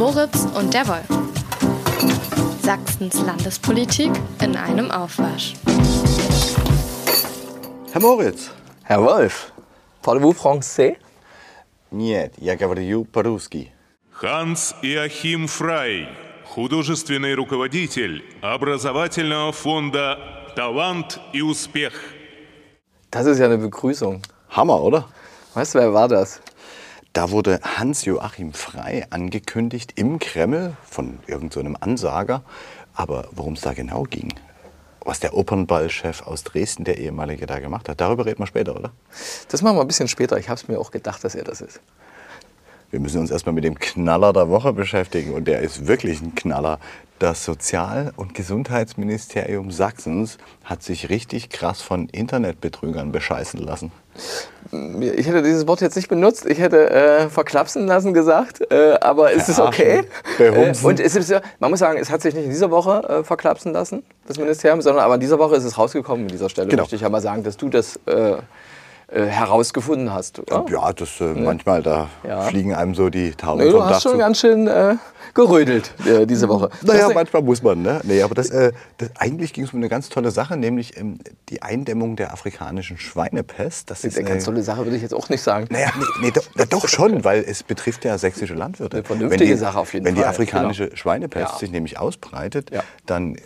Moritz und der Wolf. Sachsens Landespolitik in einem Aufwasch. Herr Moritz. Herr Wolf, parlez-vous français? Нет, я говорю по-русски. Ханс Иохим Фрай, художественный руководитель образовательного фонда «Талант и успех». Das ist ja eine Begrüßung. Hammer, oder? Weißt du, wer war das? Da wurde Hans-Joachim Frei angekündigt im Kreml von irgendeinem so Ansager. Aber worum es da genau ging, was der Opernballchef aus Dresden, der ehemalige, da gemacht hat, darüber reden wir später, oder? Das machen wir ein bisschen später. Ich habe es mir auch gedacht, dass er das ist. Wir müssen uns erstmal mit dem Knaller der Woche beschäftigen. Und der ist wirklich ein Knaller. Das Sozial- und Gesundheitsministerium Sachsens hat sich richtig krass von Internetbetrügern bescheißen lassen. Ich hätte dieses Wort jetzt nicht benutzt. Ich hätte äh, verklapsen lassen gesagt. Äh, aber ist es okay? Äh, und es ist, man muss sagen, es hat sich nicht in dieser Woche äh, verklapsen lassen, das Ministerium, sondern aber in dieser Woche ist es rausgekommen an dieser Stelle. Genau. Möchte ich ja mal sagen, dass du das äh, herausgefunden hast. Oder? Ja, das äh, manchmal, da Ja. fliegen einem so die Tauben Nee, vom du Dach hast schon zu. ganz schön äh, gerödelt äh, diese Woche. Naja, Das- manchmal muss man. Ne? Nee, aber das, äh, das, eigentlich ging es um eine ganz tolle Sache, nämlich ähm, die Eindämmung der afrikanischen Schweinepest. Das ist eine ganz tolle Sache, würde ich jetzt auch nicht sagen. naja, nee, nee, doch, doch schon, weil es betrifft ja sächsische Landwirte. Eine vernünftige wenn die, Sache auf jeden Wenn die Fall, afrikanische genau. Schweinepest Ja. sich nämlich ausbreitet, Ja. dann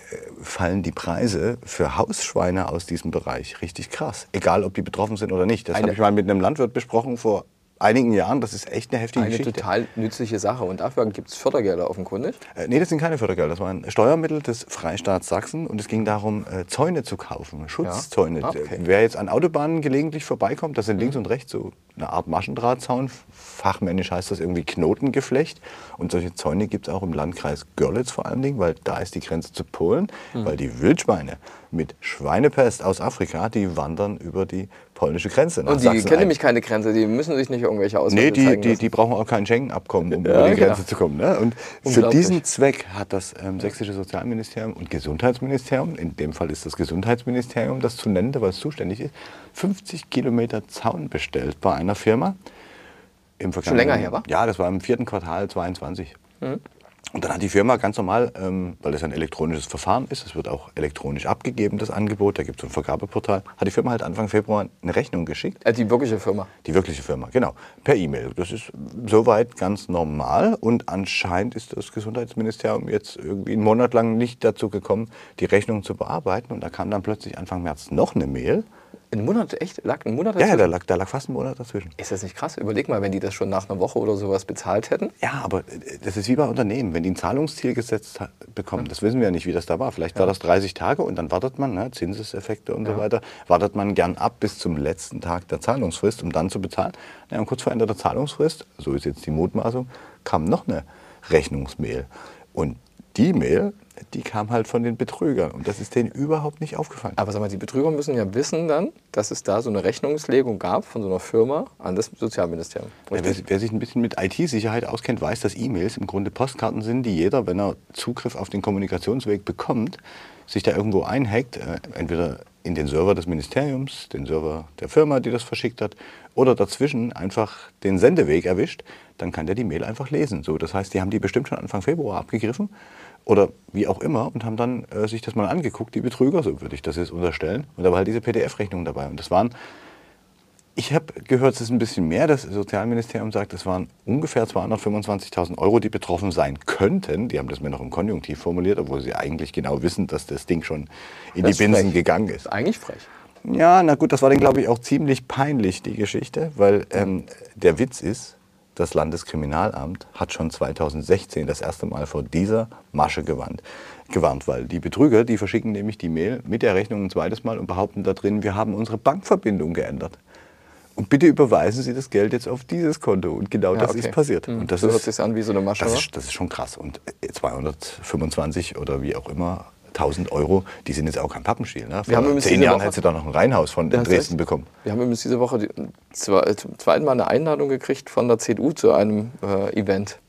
fallen die Preise für Hausschweine aus diesem Bereich richtig krass. Egal, ob die betroffen sind oder nicht. Das Eine- habe ich mal mit einem Landwirt besprochen vor einigen Jahren. Das ist echt eine heftige Eine Geschichte. total nützliche Sache. Und dafür gibt es Fördergelder offenkundig. Äh, nee, das sind keine Fördergelder. Das waren Steuermittel des Freistaats Sachsen und es ging darum, äh, Zäune zu kaufen, Schutzzäune. Ah, okay. Wer jetzt an Autobahnen gelegentlich vorbeikommt, das sind links und rechts so eine Art Maschendrahtzaun. Fachmännisch heißt das irgendwie Knotengeflecht. Und solche Zäune gibt es auch im Landkreis Görlitz vor allen Dingen, weil da ist die Grenze zu Polen, Mhm. weil die Wildschweine mit Schweinepest aus Afrika, die wandern über die polnische Grenze nach Und die Sachsen kennen nämlich keine Grenze, die müssen sich nicht irgendwelche Ausweise Nee, die, die, die brauchen auch kein Schengen-Abkommen, um Ja, über die genau. Grenze zu kommen. Ne? Und für diesen Zweck hat das ähm, sächsische Sozialministerium und Gesundheitsministerium, in dem Fall ist das Gesundheitsministerium das zu nennen, weil es zuständig ist, 50 Kilometer Zaun bestellt bei einer Firma. Im vergangenen- länger her, wa? Ja, das war im vierten Quartal 22. Und dann hat die Firma ganz normal, ähm, weil das ein elektronisches Verfahren ist, es wird auch elektronisch abgegeben, das Angebot, da gibt es so ein Vergabeportal, hat die Firma halt Anfang Februar eine Rechnung geschickt. Äh, die wirkliche Firma. Die wirkliche Firma, genau. Per E-Mail. Das ist soweit ganz normal. Und anscheinend ist das Gesundheitsministerium jetzt irgendwie einen Monat lang nicht dazu gekommen, die Rechnung zu bearbeiten. Und da kam dann plötzlich Anfang März noch eine Mail. Ein Monat, echt? Lag ein Monat Ja, ja, dazwischen? da lag, da lag fast ein Monat dazwischen. Ist das nicht krass? Überleg mal, wenn die das schon nach einer Woche oder sowas bezahlt hätten. Ja, aber äh, das ist wie bei Unternehmen. Wenn die ein Zahlungsziel gesetzt bekommen, das wissen wir ja nicht, wie das da war. Vielleicht war das 30 Tage und dann wartet man, ne, Zinseseffekte und so weiter, wartet man gern ab bis zum letzten Tag der Zahlungsfrist, um dann zu bezahlen. Ja, und kurz vor Ende der Zahlungsfrist, so ist jetzt die Mutmaßung, kam noch eine Rechnungsmail. Und die Mail, die kam halt von den Betrügern und das ist denen überhaupt nicht aufgefallen. Aber sag mal, die Betrüger müssen ja wissen dann, dass es da so eine Rechnungslegung gab von so einer Firma an das Sozialministerium. Ja, wer, wer sich ein bisschen mit IT-Sicherheit auskennt, weiß, dass E-Mails im Grunde Postkarten sind, die jeder, wenn er Zugriff auf den Kommunikationsweg bekommt, sich da irgendwo einhackt, äh, entweder in den Server des Ministeriums, den Server der Firma, die das verschickt hat, oder dazwischen einfach den Sendeweg erwischt, dann kann der die Mail einfach lesen. So, das heißt, die haben die bestimmt schon Anfang Februar abgegriffen oder wie auch immer und haben dann äh, sich das mal angeguckt, die Betrüger, so würde ich das jetzt unterstellen. Und da war halt diese PDF-Rechnung dabei. Und das waren ich habe gehört, es ist ein bisschen mehr. Das Sozialministerium sagt, es waren ungefähr 225.000 Euro, die betroffen sein könnten. Die haben das mir noch im Konjunktiv formuliert, obwohl sie eigentlich genau wissen, dass das Ding schon in Das die Binsen frech. gegangen ist ist. eigentlich frech. Ja, na gut, das war dann, glaube ich, auch ziemlich peinlich, die Geschichte, weil ähm, der Witz ist, das Landeskriminalamt hat schon 2016 das erste Mal vor dieser Masche gewarnt, gewarnt, weil die Betrüger, die verschicken nämlich die Mail mit der Rechnung ein zweites Mal und behaupten da drin, wir haben unsere Bankverbindung geändert. Und bitte überweisen Sie das Geld jetzt auf dieses Konto. Und genau Ja, das okay. ist passiert. Hm. Und das So hört ist, sich's an wie so eine Masche, Das ist, das ist schon krass. Und äh, 225 oder wie auch immer, 1000 Euro, die sind jetzt auch kein Pappenstiel. Ne? Vor zehn Jahren Woche- hättest du da noch ein Reihenhaus von in Dresden recht. bekommen. Wir haben übrigens diese Woche die, zwei, zum zweiten Mal eine Einladung gekriegt von der CDU zu einem äh, Event.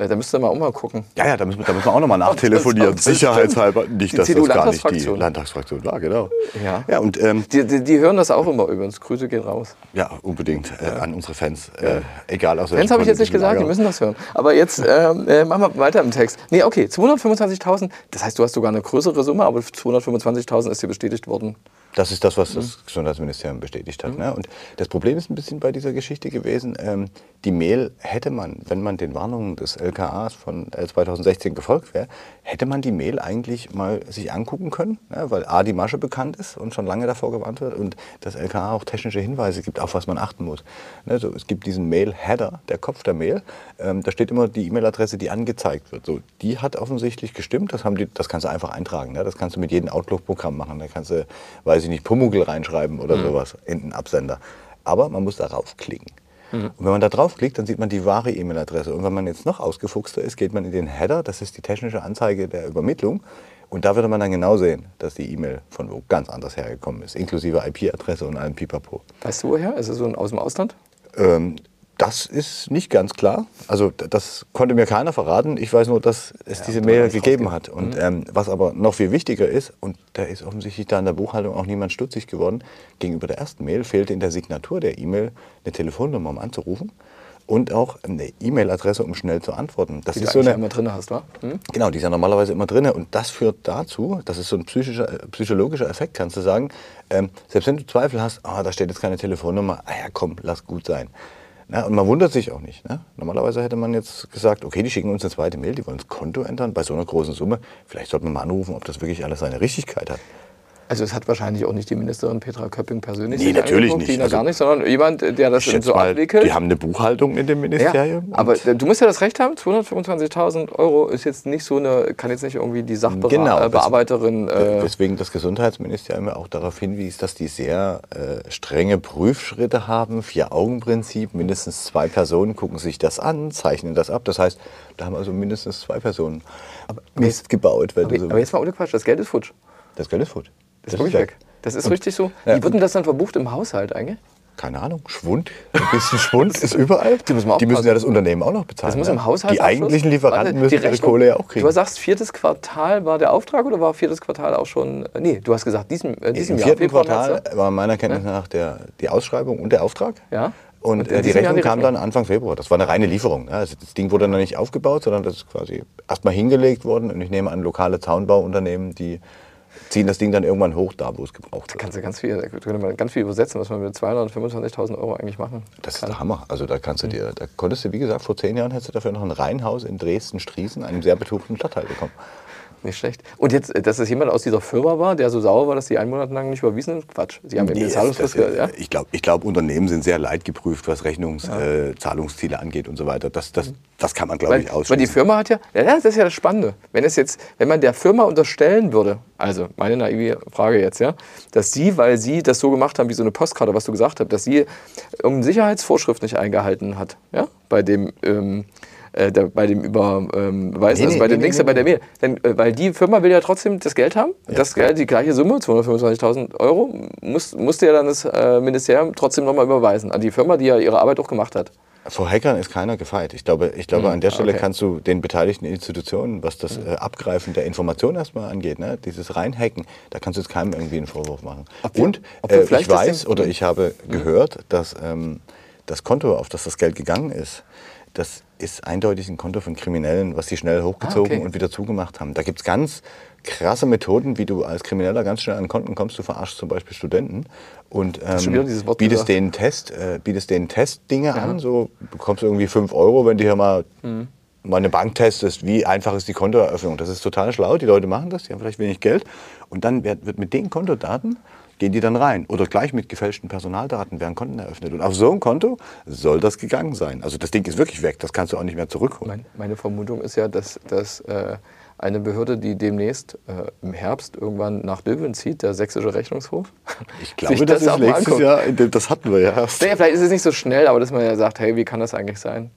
Äh, da müsste man auch mal gucken. Ja, ja, da müssen wir, da müssen wir auch nochmal nachtelefonieren. ob das Sicherheitshalber. Nicht, Die dass das gar nicht die. Landtagsfraktion war, genau. Ja. Ja, und ähm, Die, die, die hören das auch immer übrigens. Grüße gehen raus. ja, unbedingt äh, an unsere Fans. Äh, egal aus Fans habe ich jetzt nicht gesagt, die müssen das hören. Aber jetzt ähm, äh, machen wir weiter im Text. Nee, okay, 225.000, das heißt, du hast sogar eine größere Summe, aber 225.000 ist dir bestätigt worden. Das ist das, was Mhm. das Gesundheitsministerium bestätigt hat. Ne? Und das Problem ist ein bisschen bei dieser Geschichte gewesen, ähm, die Mail hätte man, wenn man den Warnungen des LKAs von äh, 2016 gefolgt wäre, hätte man die Mail eigentlich mal sich angucken können, ne? weil A, die Masche bekannt ist und schon lange davor gewarnt wird und das LKA auch technische Hinweise gibt, auf was man achten muss. Ne? So, es gibt diesen Mail-Header, der Kopf der Mail, ähm, da steht immer die E-Mail-Adresse, die angezeigt wird. So, die hat offensichtlich gestimmt, das, haben die, das kannst du einfach eintragen. Ne? Das kannst du mit jedem Outlook-Programm machen. Da kannst du, weiß ich nicht, Pumuckl reinschreiben oder sowas in den Absender. Aber man muss darauf klicken. Und wenn man da draufklickt, dann sieht man die wahre E-Mail-Adresse. Und wenn man jetzt noch ausgefuchster ist, geht man in den Header, das ist die technische Anzeige der Übermittlung. Und da würde man dann genau sehen, dass die E-Mail von wo ganz anders hergekommen ist, inklusive IP-Adresse und allem Pipapo. Weißt du woher? Ist es so aus dem Ausland? Ähm, das ist nicht ganz klar. Also das konnte mir keiner verraten. Ich weiß nur, dass es diese da Mail gegeben hat. Und ähm, was aber noch viel wichtiger ist, und da ist offensichtlich da in der Buchhaltung auch niemand stutzig geworden, gegenüber der ersten Mail fehlte in der Signatur der E-Mail eine Telefonnummer, um anzurufen und auch eine E-Mail-Adresse, um schnell zu antworten. Das Die ist du so eine, immer drin hast, wa? Hm? Genau, die ist ja normalerweise immer drin. Und das führt dazu, das ist so ein äh, psychologischer Effekt, kannst du sagen, ähm, selbst wenn du Zweifel hast, ah, da steht jetzt keine Telefonnummer, ah ja, komm, lass gut sein. Na, und man wundert sich auch nicht. Ne? Normalerweise hätte man jetzt gesagt, okay, die schicken uns eine zweite Mail, die wollen das Konto ändern bei so einer großen Summe. Vielleicht sollte man mal anrufen, ob das wirklich alles seine Richtigkeit hat. Also es hat wahrscheinlich auch nicht die Ministerin Petra Köpping persönlich Nee, natürlich nicht. Die Also- gar nicht, sondern jemand, der das so mal, abwickelt. die haben eine Buchhaltung in dem ja, Ministerium. aber und- äh, du musst ja das Recht haben, 225.000 Euro ist jetzt nicht so eine, kann jetzt nicht irgendwie die Genau, Sachbearbeiterin äh, Weswegen das Gesundheitsministerium ja auch darauf hinwies, dass die sehr äh, strenge Prüfschritte haben, Vier-Augen-Prinzip, mindestens zwei Personen gucken sich das an, zeichnen das ab. Das heißt, da haben also mindestens zwei Personen Mist gebaut. Aber, so aber jetzt mal ohne Quatsch, das Geld ist futsch. das Geld ist futsch. Das ist wirklich weg. Das ist Und- richtig so. Ja, Wie wird denn das dann verbucht im Haushalt eigentlich? Keine Ahnung, Schwund, ein bisschen Schwund ist überall. Die müssen die müssen ja das Unternehmen auch noch bezahlen. Das muss im Haushalt Die eigentlichen Lieferanten müssen ihre Kohle ja auch kriegen. Du sagst, viertes Quartal war der Auftrag oder war viertes Quartal auch schon. äh, Nee, du hast gesagt, diesem, äh, diesem Im Jahr. vierten Februar, Quartal war meiner Kenntnis nach der, die Ausschreibung und der Auftrag. Ja. Und, Und in äh, die Rechnung die kam Rechnung. dann Anfang Februar. Das war eine reine Lieferung. Ja. Also das Ding wurde noch nicht aufgebaut, sondern das ist quasi erstmal hingelegt worden. Und ich nehme an, lokale Zaunbauunternehmen, die ziehen das Ding dann irgendwann hoch, da wo es gebraucht wird. Kannst du ganz viel, da könnte man ganz viel übersetzen, was man mit 225.000 Euro eigentlich machen Das ist kann. der Hammer. Also da kannst du dir, da konntest du, wie gesagt, vor zehn Jahren hättest du dafür noch ein Reihenhaus in Dresden-Striesen, einem sehr betuchten Stadtteil bekommen. Nicht schlecht. Und jetzt, äh, dass es jemand aus dieser Firma war, der so sauer war, dass die einen Monat lang nicht überwiesen sind? Quatsch. Sie haben ja Nee, das- Zahlungsfrist das- ge- ja? Ich glaube, ich glaub, Unternehmen sind sehr leidgeprüft, was Rechnungszahlungsziele äh, Zahlungsziele angeht und so weiter. Das, das, das kann man, glaube ich, weil die ausschließen. Firma hat ja, ja, das ist ja das Spannende. Wenn es jetzt, wenn man der Firma unterstellen würde, also meine naive Frage jetzt, ja, dass sie, weil sie das so gemacht haben wie so eine Postkarte, was du gesagt hast, dass sie irgendeine Sicherheitsvorschrift nicht eingehalten hat, ja, bei dem, ähm, äh, der, bei dem Überweisen, ähm, Beweis, Nee, also nee, bei dem nee, Links, nee, bei der nee. Mail. Denn, äh, weil die Firma will ja trotzdem das Geld haben, das Geld, die gleiche Summe, 225.000 Euro, muss, musste ja dann das äh, Ministerium trotzdem nochmal überweisen an die Firma, die ja ihre Arbeit auch gemacht hat. Vor Hackern ist keiner gefeit. Ich glaube, ich glaube an der Stelle okay. kannst du den beteiligten Institutionen, was das äh, Abgreifen der Information erstmal angeht, ne, dieses Reinhacken, da kannst du jetzt keinem irgendwie einen Vorwurf machen. wir- Und äh, ich weiß oder ich habe gehört, dass ähm, das Konto, auf das das Geld gegangen ist, das ist eindeutig ein Konto von Kriminellen, was sie schnell hochgezogen Ah, okay. und wieder zugemacht haben. Da gibt es ganz krasse Methoden, wie du als Krimineller ganz schnell an Konten kommst. Du verarschst zum Beispiel Studenten und ähm, Wort bietest denen Test, äh, bietest denen Testdinge an, so bekommst du irgendwie 5 Euro, wenn du hier mal, Mhm. mal eine Bank testest, wie einfach ist die Kontoeröffnung. Das ist total schlau, die Leute machen das, die haben vielleicht wenig Geld und dann wird, wird mit den Kontodaten gehen die dann rein oder gleich mit gefälschten Personaldaten werden Konten eröffnet und auf so ein Konto soll das gegangen sein. Also das Ding ist wirklich weg, das kannst du auch nicht mehr zurückholen. Mein, meine Vermutung ist ja, dass, dass äh, eine Behörde, die demnächst äh, im Herbst irgendwann nach Döbeln zieht, der sächsische Rechnungshof. Ich glaube, das, auch ist nächstes. Jahr, das hatten wir ja erst. Naja, vielleicht ist es nicht so schnell, aber dass man ja sagt, hey, wie kann das eigentlich sein?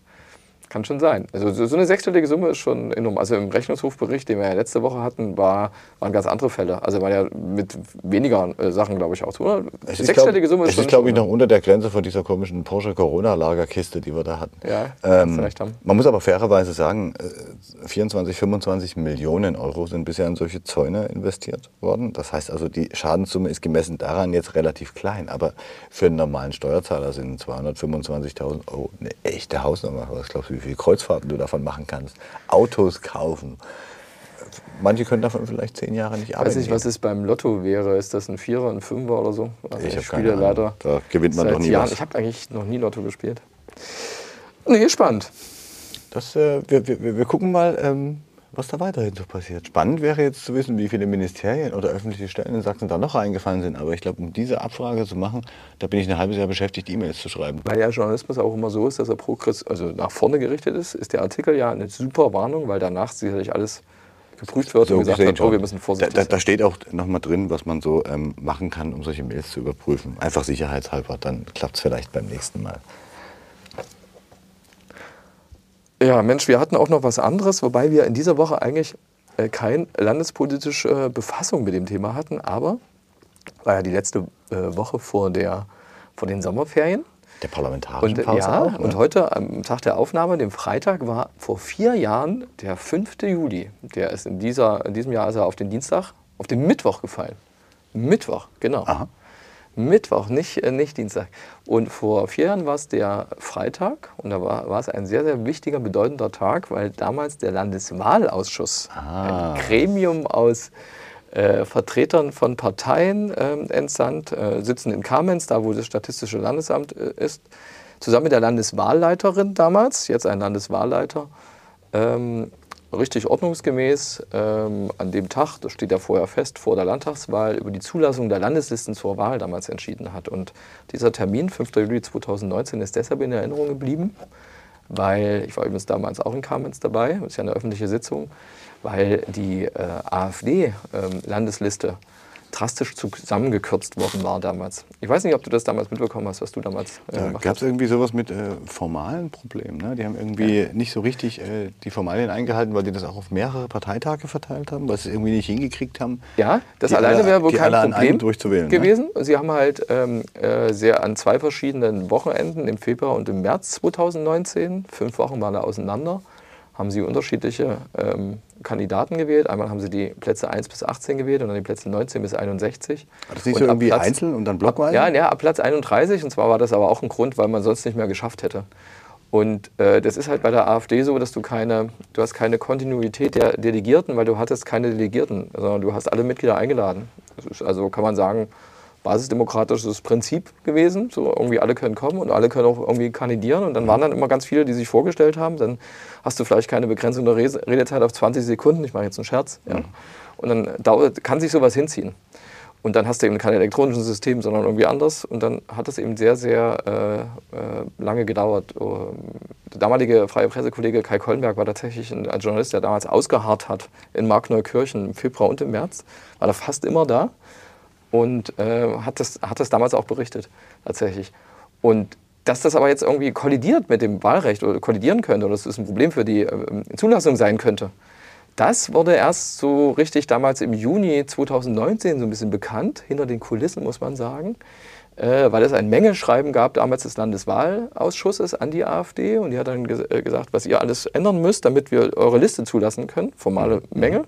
Kann schon sein. Also so eine sechsstellige Summe ist schon enorm. Also im Rechnungshofbericht, den wir ja letzte Woche hatten, war, waren ganz andere Fälle. Also war ja mit weniger äh, Sachen, glaube ich, auch. Oder? Es ist, sechsstellige Summe es schon. ist, glaube ich, noch unter der Grenze von dieser komischen Porsche Corona-Lagerkiste, die wir da hatten. Ja, ähm, recht haben. Man muss aber fairerweise sagen, äh, 24, 25 Millionen Euro sind bisher in solche Zäune investiert worden. Das heißt also, die Schadenssumme ist gemessen daran jetzt relativ klein. Aber für einen normalen Steuerzahler sind 225.000 Euro eine echte Hausnummer. Was glaubst du, wie viele Kreuzfahrten du davon machen kannst? Autos kaufen. Manche können davon vielleicht zehn Jahre nicht Ich arbeiten. weiß nicht, was es beim Lotto wäre. Ist das ein Vierer, ein Fünfer oder so? Also Ich hab spiele leider Da gewinnt man doch nie Jahren. was. Ich habe eigentlich noch nie Lotto gespielt. Nee, spannend. Das, äh, wir, wir, wir gucken mal, ähm, was da weiterhin so passiert. Spannend wäre jetzt zu wissen, wie viele Ministerien oder öffentliche Stellen in Sachsen da noch eingefallen sind. Aber ich glaube, um diese Abfrage zu machen, da bin ich ein halbes Jahr beschäftigt, E-Mails zu schreiben. Weil ja Journalismus auch immer so ist, dass er progress also nach vorne gerichtet ist, ist der Artikel ja eine super Warnung, weil danach sicherlich alles geprüft wird und gesagt wird, oh, wir müssen da, vorsichtig da, sein. da steht auch nochmal drin, was man so ähm, machen kann, um solche Mails zu überprüfen. Einfach sicherheitshalber, dann klappt es vielleicht beim nächsten Mal. Ja, Mensch, wir hatten auch noch was anderes, wobei wir in dieser Woche eigentlich äh, keine landespolitische äh, Befassung mit dem Thema hatten, aber war ja die letzte äh, Woche vor, der, vor den Sommerferien. Der parlamentarischen Und, äh, Pause ja, auch, ne? und heute am Tag der Aufnahme, dem Freitag, war vor vier Jahren der 5. Juli. Der ist in, dieser, in diesem Jahr ist er auf den Dienstag, auf den Mittwoch gefallen. Mittwoch, genau. Aha. Mittwoch, nicht, äh, nicht Dienstag. Und vor vier Jahren war es der Freitag und da war, war es ein sehr, sehr wichtiger, bedeutender Tag, weil damals der Landeswahlausschuss, Ah. ein Gremium aus äh, Vertretern von Parteien ähm, entsandt, äh, sitzen in Kamenz, da wo das Statistische Landesamt äh, ist, zusammen mit der Landeswahlleiterin damals, jetzt ein Landeswahlleiter, ähm, richtig ordnungsgemäß ähm, an dem Tag, das steht ja vorher fest, vor der Landtagswahl, über die Zulassung der Landeslisten zur Wahl damals entschieden hat. Und dieser Termin, 5. Juli 2019, ist deshalb in Erinnerung geblieben, weil, ich war übrigens damals auch in Kamenz dabei, das ist ja eine öffentliche Sitzung, weil die äh, AfD-Landesliste drastisch zusammengekürzt worden war damals. Ich weiß nicht, ob du das damals mitbekommen hast, was du damals äh, Da gemacht gab hast. es irgendwie sowas mit äh, formalen Problemen. Ne? Die haben irgendwie nicht so richtig äh, die Formalien eingehalten, weil die das auch auf mehrere Parteitage verteilt haben, weil sie es irgendwie nicht hingekriegt haben. Ja, das alleine alle- wäre wohl kein Problem durchzuwählen, ne? gewesen. Sie haben halt ähm, äh, sehr an zwei verschiedenen Wochenenden, im Februar und im März 2019, fünf Wochen waren da auseinander, haben sie unterschiedliche ähm, Kandidaten gewählt. Einmal haben sie die Plätze 1 bis 18 gewählt und dann die Plätze 19 bis 61. War das nicht so irgendwie Platz- einzeln und dann blockweise? Ja, ja, ab Platz 31. Und zwar war das aber auch ein Grund, weil man sonst nicht mehr geschafft hätte. Und äh, das ist halt bei der AfD so, dass du keine, du hast keine Kontinuität der Delegierten, weil du hattest keine Delegierten, sondern du hast alle Mitglieder eingeladen. Also, kann man sagen, basisdemokratisches Prinzip gewesen. So irgendwie alle können kommen und alle können auch irgendwie kandidieren. Und dann waren dann immer ganz viele, die sich vorgestellt haben. Dann hast du vielleicht keine Begrenzung der Redezeit auf 20 Sekunden. Ich mache jetzt einen Scherz. Ja. Und dann dauert, kann sich sowas hinziehen. Und dann hast du eben kein elektronisches System, sondern irgendwie anders. Und dann hat es eben sehr, sehr äh, äh, lange gedauert. Ähm, Der damalige freie Pressekollege Kai Kollenberg war tatsächlich ein, ein Journalist, der damals ausgeharrt hat in Markneukirchen im Februar und im März. War da fast immer da und äh, hat, das, hat das damals auch berichtet, tatsächlich. Und dass das aber jetzt irgendwie kollidiert mit dem Wahlrecht oder kollidieren könnte oder dass das ein Problem für die äh, Zulassung sein könnte, das wurde erst so richtig damals im Juni 2019 so ein bisschen bekannt, hinter den Kulissen muss man sagen, äh, weil es ein Mengeschreiben gab damals des Landeswahlausschusses an die AfD und die hat dann ges äh, gesagt, was ihr alles ändern müsst, damit wir eure Liste zulassen können, formale Menge.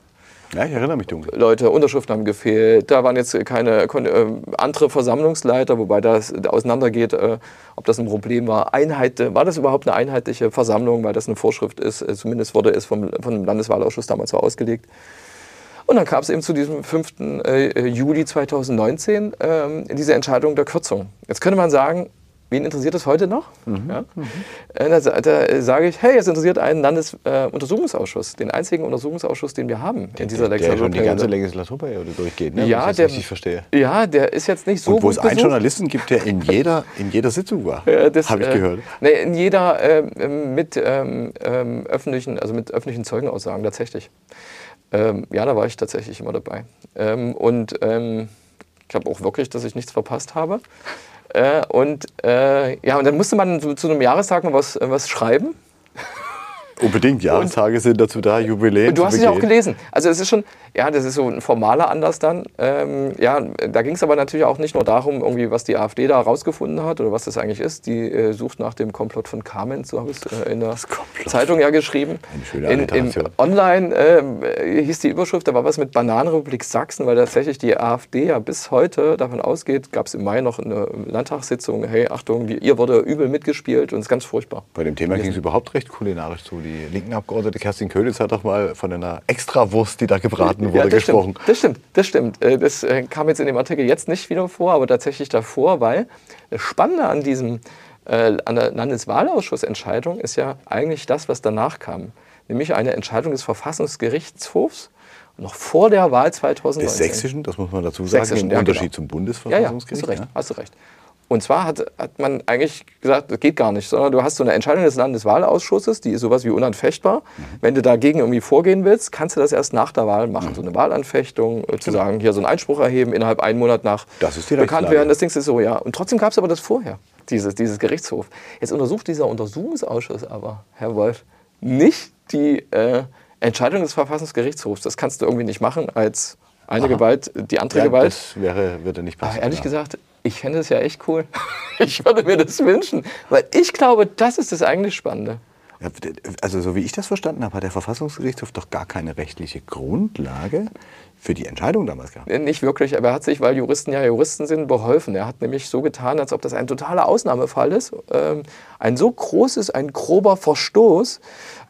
Ja, ich erinnere mich dunkel. Leute, Unterschriften haben gefehlt. Da waren jetzt keine äh, andere Versammlungsleiter, wobei das auseinandergeht, äh, ob das ein Problem war. Einheit, äh, war das überhaupt eine einheitliche Versammlung, weil das eine Vorschrift ist? Äh, zumindest wurde es vom, vom Landeswahlausschuss damals so ausgelegt. Und dann kam es eben zu diesem 5. äh, Juli 2019 ähm, diese Entscheidung der Kürzung. Jetzt könnte man sagen, wen interessiert das heute noch? Ja? Äh, Da, da sage ich, hey, es interessiert einen Landesuntersuchungsausschuss, den einzigen Untersuchungsausschuss, den wir haben in dieser der, der schon die ganze Legislaturperiode. Legislaturperiode durchgeht, ne? Ja, ich der- richtig verstehe. Ja, der ist jetzt nicht so Und wo es einen. Journalisten gibt, der in jeder, in jeder Sitzung war, Äh, habe ich äh, gehört. Nee, in jeder ähm, mit ähm, ähm, öffentlichen, also mit öffentlichen Zeugenaussagen tatsächlich. Ähm, ja, da war ich tatsächlich immer dabei. Ähm, und ähm, ich glaube auch wirklich, dass ich nichts verpasst habe. Äh, und äh, ja, und dann musste man so, zu einem Jahrestag noch was, äh, was schreiben. Unbedingt, Jahrestage sind dazu da, Jubiläen Und du hast es ja auch gelesen. Also es ist schon, ja, das ist so ein formaler Anlass dann. Ähm, ja, da ging es aber natürlich auch nicht nur darum, irgendwie, was die AfD da herausgefunden hat oder was das eigentlich ist. Die äh, sucht nach dem Komplott von Carmen, so habe ich es äh, in der. Zeitung ja geschrieben. In, Alliteration. Online äh, hieß die Überschrift, da war was mit Bananenrepublik Sachsen, weil tatsächlich die AfD ja bis heute davon ausgeht, gab es im Mai noch eine Landtagssitzung, hey, Achtung, ihr wurde übel mitgespielt und es ist ganz furchtbar. Bei dem Thema ging es überhaupt recht kulinarisch zu. Die linken Abgeordnete Kerstin Könitz hat doch mal von einer Extrawurst, die da gebraten wurde, Ja, das gesprochen. Stimmt, das stimmt, das stimmt. Äh, Das äh, kam jetzt in dem Artikel jetzt nicht wieder vor, aber tatsächlich davor, weil das Spannende an diesem äh, an der Landeswahlausschussentscheidung ist ja eigentlich das, was danach kam, nämlich eine Entscheidung des Verfassungsgerichtshofs noch vor der Wahl 2019. Des Sächsischen, das muss man dazu sagen, Sächsischen, im ja, Unterschied genau. zum Ja, ja, Bundesverfassungsgericht. hast du recht, ja. hast du recht. Und zwar hat, hat man eigentlich gesagt, das geht gar nicht, sondern du hast so eine Entscheidung des Landeswahlausschusses, die ist sowas wie unanfechtbar. Wenn du dagegen irgendwie vorgehen willst, kannst du das erst nach der Wahl machen. So eine Wahlanfechtung, äh, zu sagen, hier so einen Einspruch erheben, innerhalb einen Monat nach Das ist die bekannt werden. Das Ding ist so, ja. Und trotzdem gab es aber das vorher, dieses, dieses Gerichtshof. Jetzt untersucht dieser Untersuchungsausschuss aber, Herr Wolf, nicht die äh, Entscheidung des Verfassungsgerichtshofs. Das kannst du irgendwie nicht machen als eine Gewalt, die andere Ja, Gewalt. das wäre, würde nicht Aber passen. ehrlich ja. gesagt, ich fände es ja echt cool. Ich würde mir das wünschen, weil ich glaube, das ist das eigentlich Spannende. Also so wie ich das verstanden habe, hat der Verfassungsgerichtshof doch gar keine rechtliche Grundlage für die Entscheidung damals gehabt. Nicht wirklich, aber er hat sich, weil Juristen ja Juristen sind, beholfen. Er hat nämlich so getan, als ob das ein totaler Ausnahmefall ist. Ähm, ein so großes, ein grober Verstoß,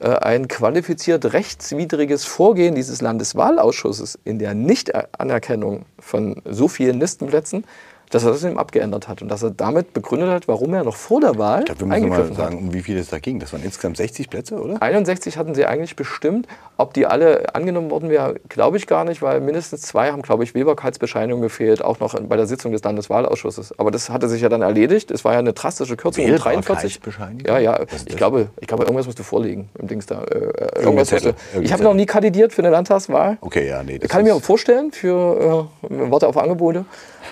äh, ein qualifiziert rechtswidriges Vorgehen dieses Landeswahlausschusses in der Nichtanerkennung von so vielen Listenplätzen, dass er das eben abgeändert hat und dass er damit begründet hat, warum er noch vor der Wahl Ich glaube, wir müssen mal eingegriffen hat. sagen, um wie viel es da ging. Das waren insgesamt 60 Plätze, oder? 61 hatten sie eigentlich bestimmt. Ob die alle angenommen worden wären, glaube ich gar nicht, weil mindestens zwei haben, glaube ich, Wählbarkeitsbescheinigung gefehlt, auch noch bei der Sitzung des Landeswahlausschusses. Aber das hatte sich ja dann erledigt. Es war ja eine drastische Kürzung um 43. Wählbarkeitsbescheinigung? Ja, ja. Ich glaube, ich glaube, irgendwas musst du vorlegen im Dings da. Äh, irgendwas Zettel, musst du- irgendein Ich habe noch nie kandidiert für eine Landtagswahl. Okay, ja, nee. Das Kann ich mir vorstellen, für äh, Warte auf Angebote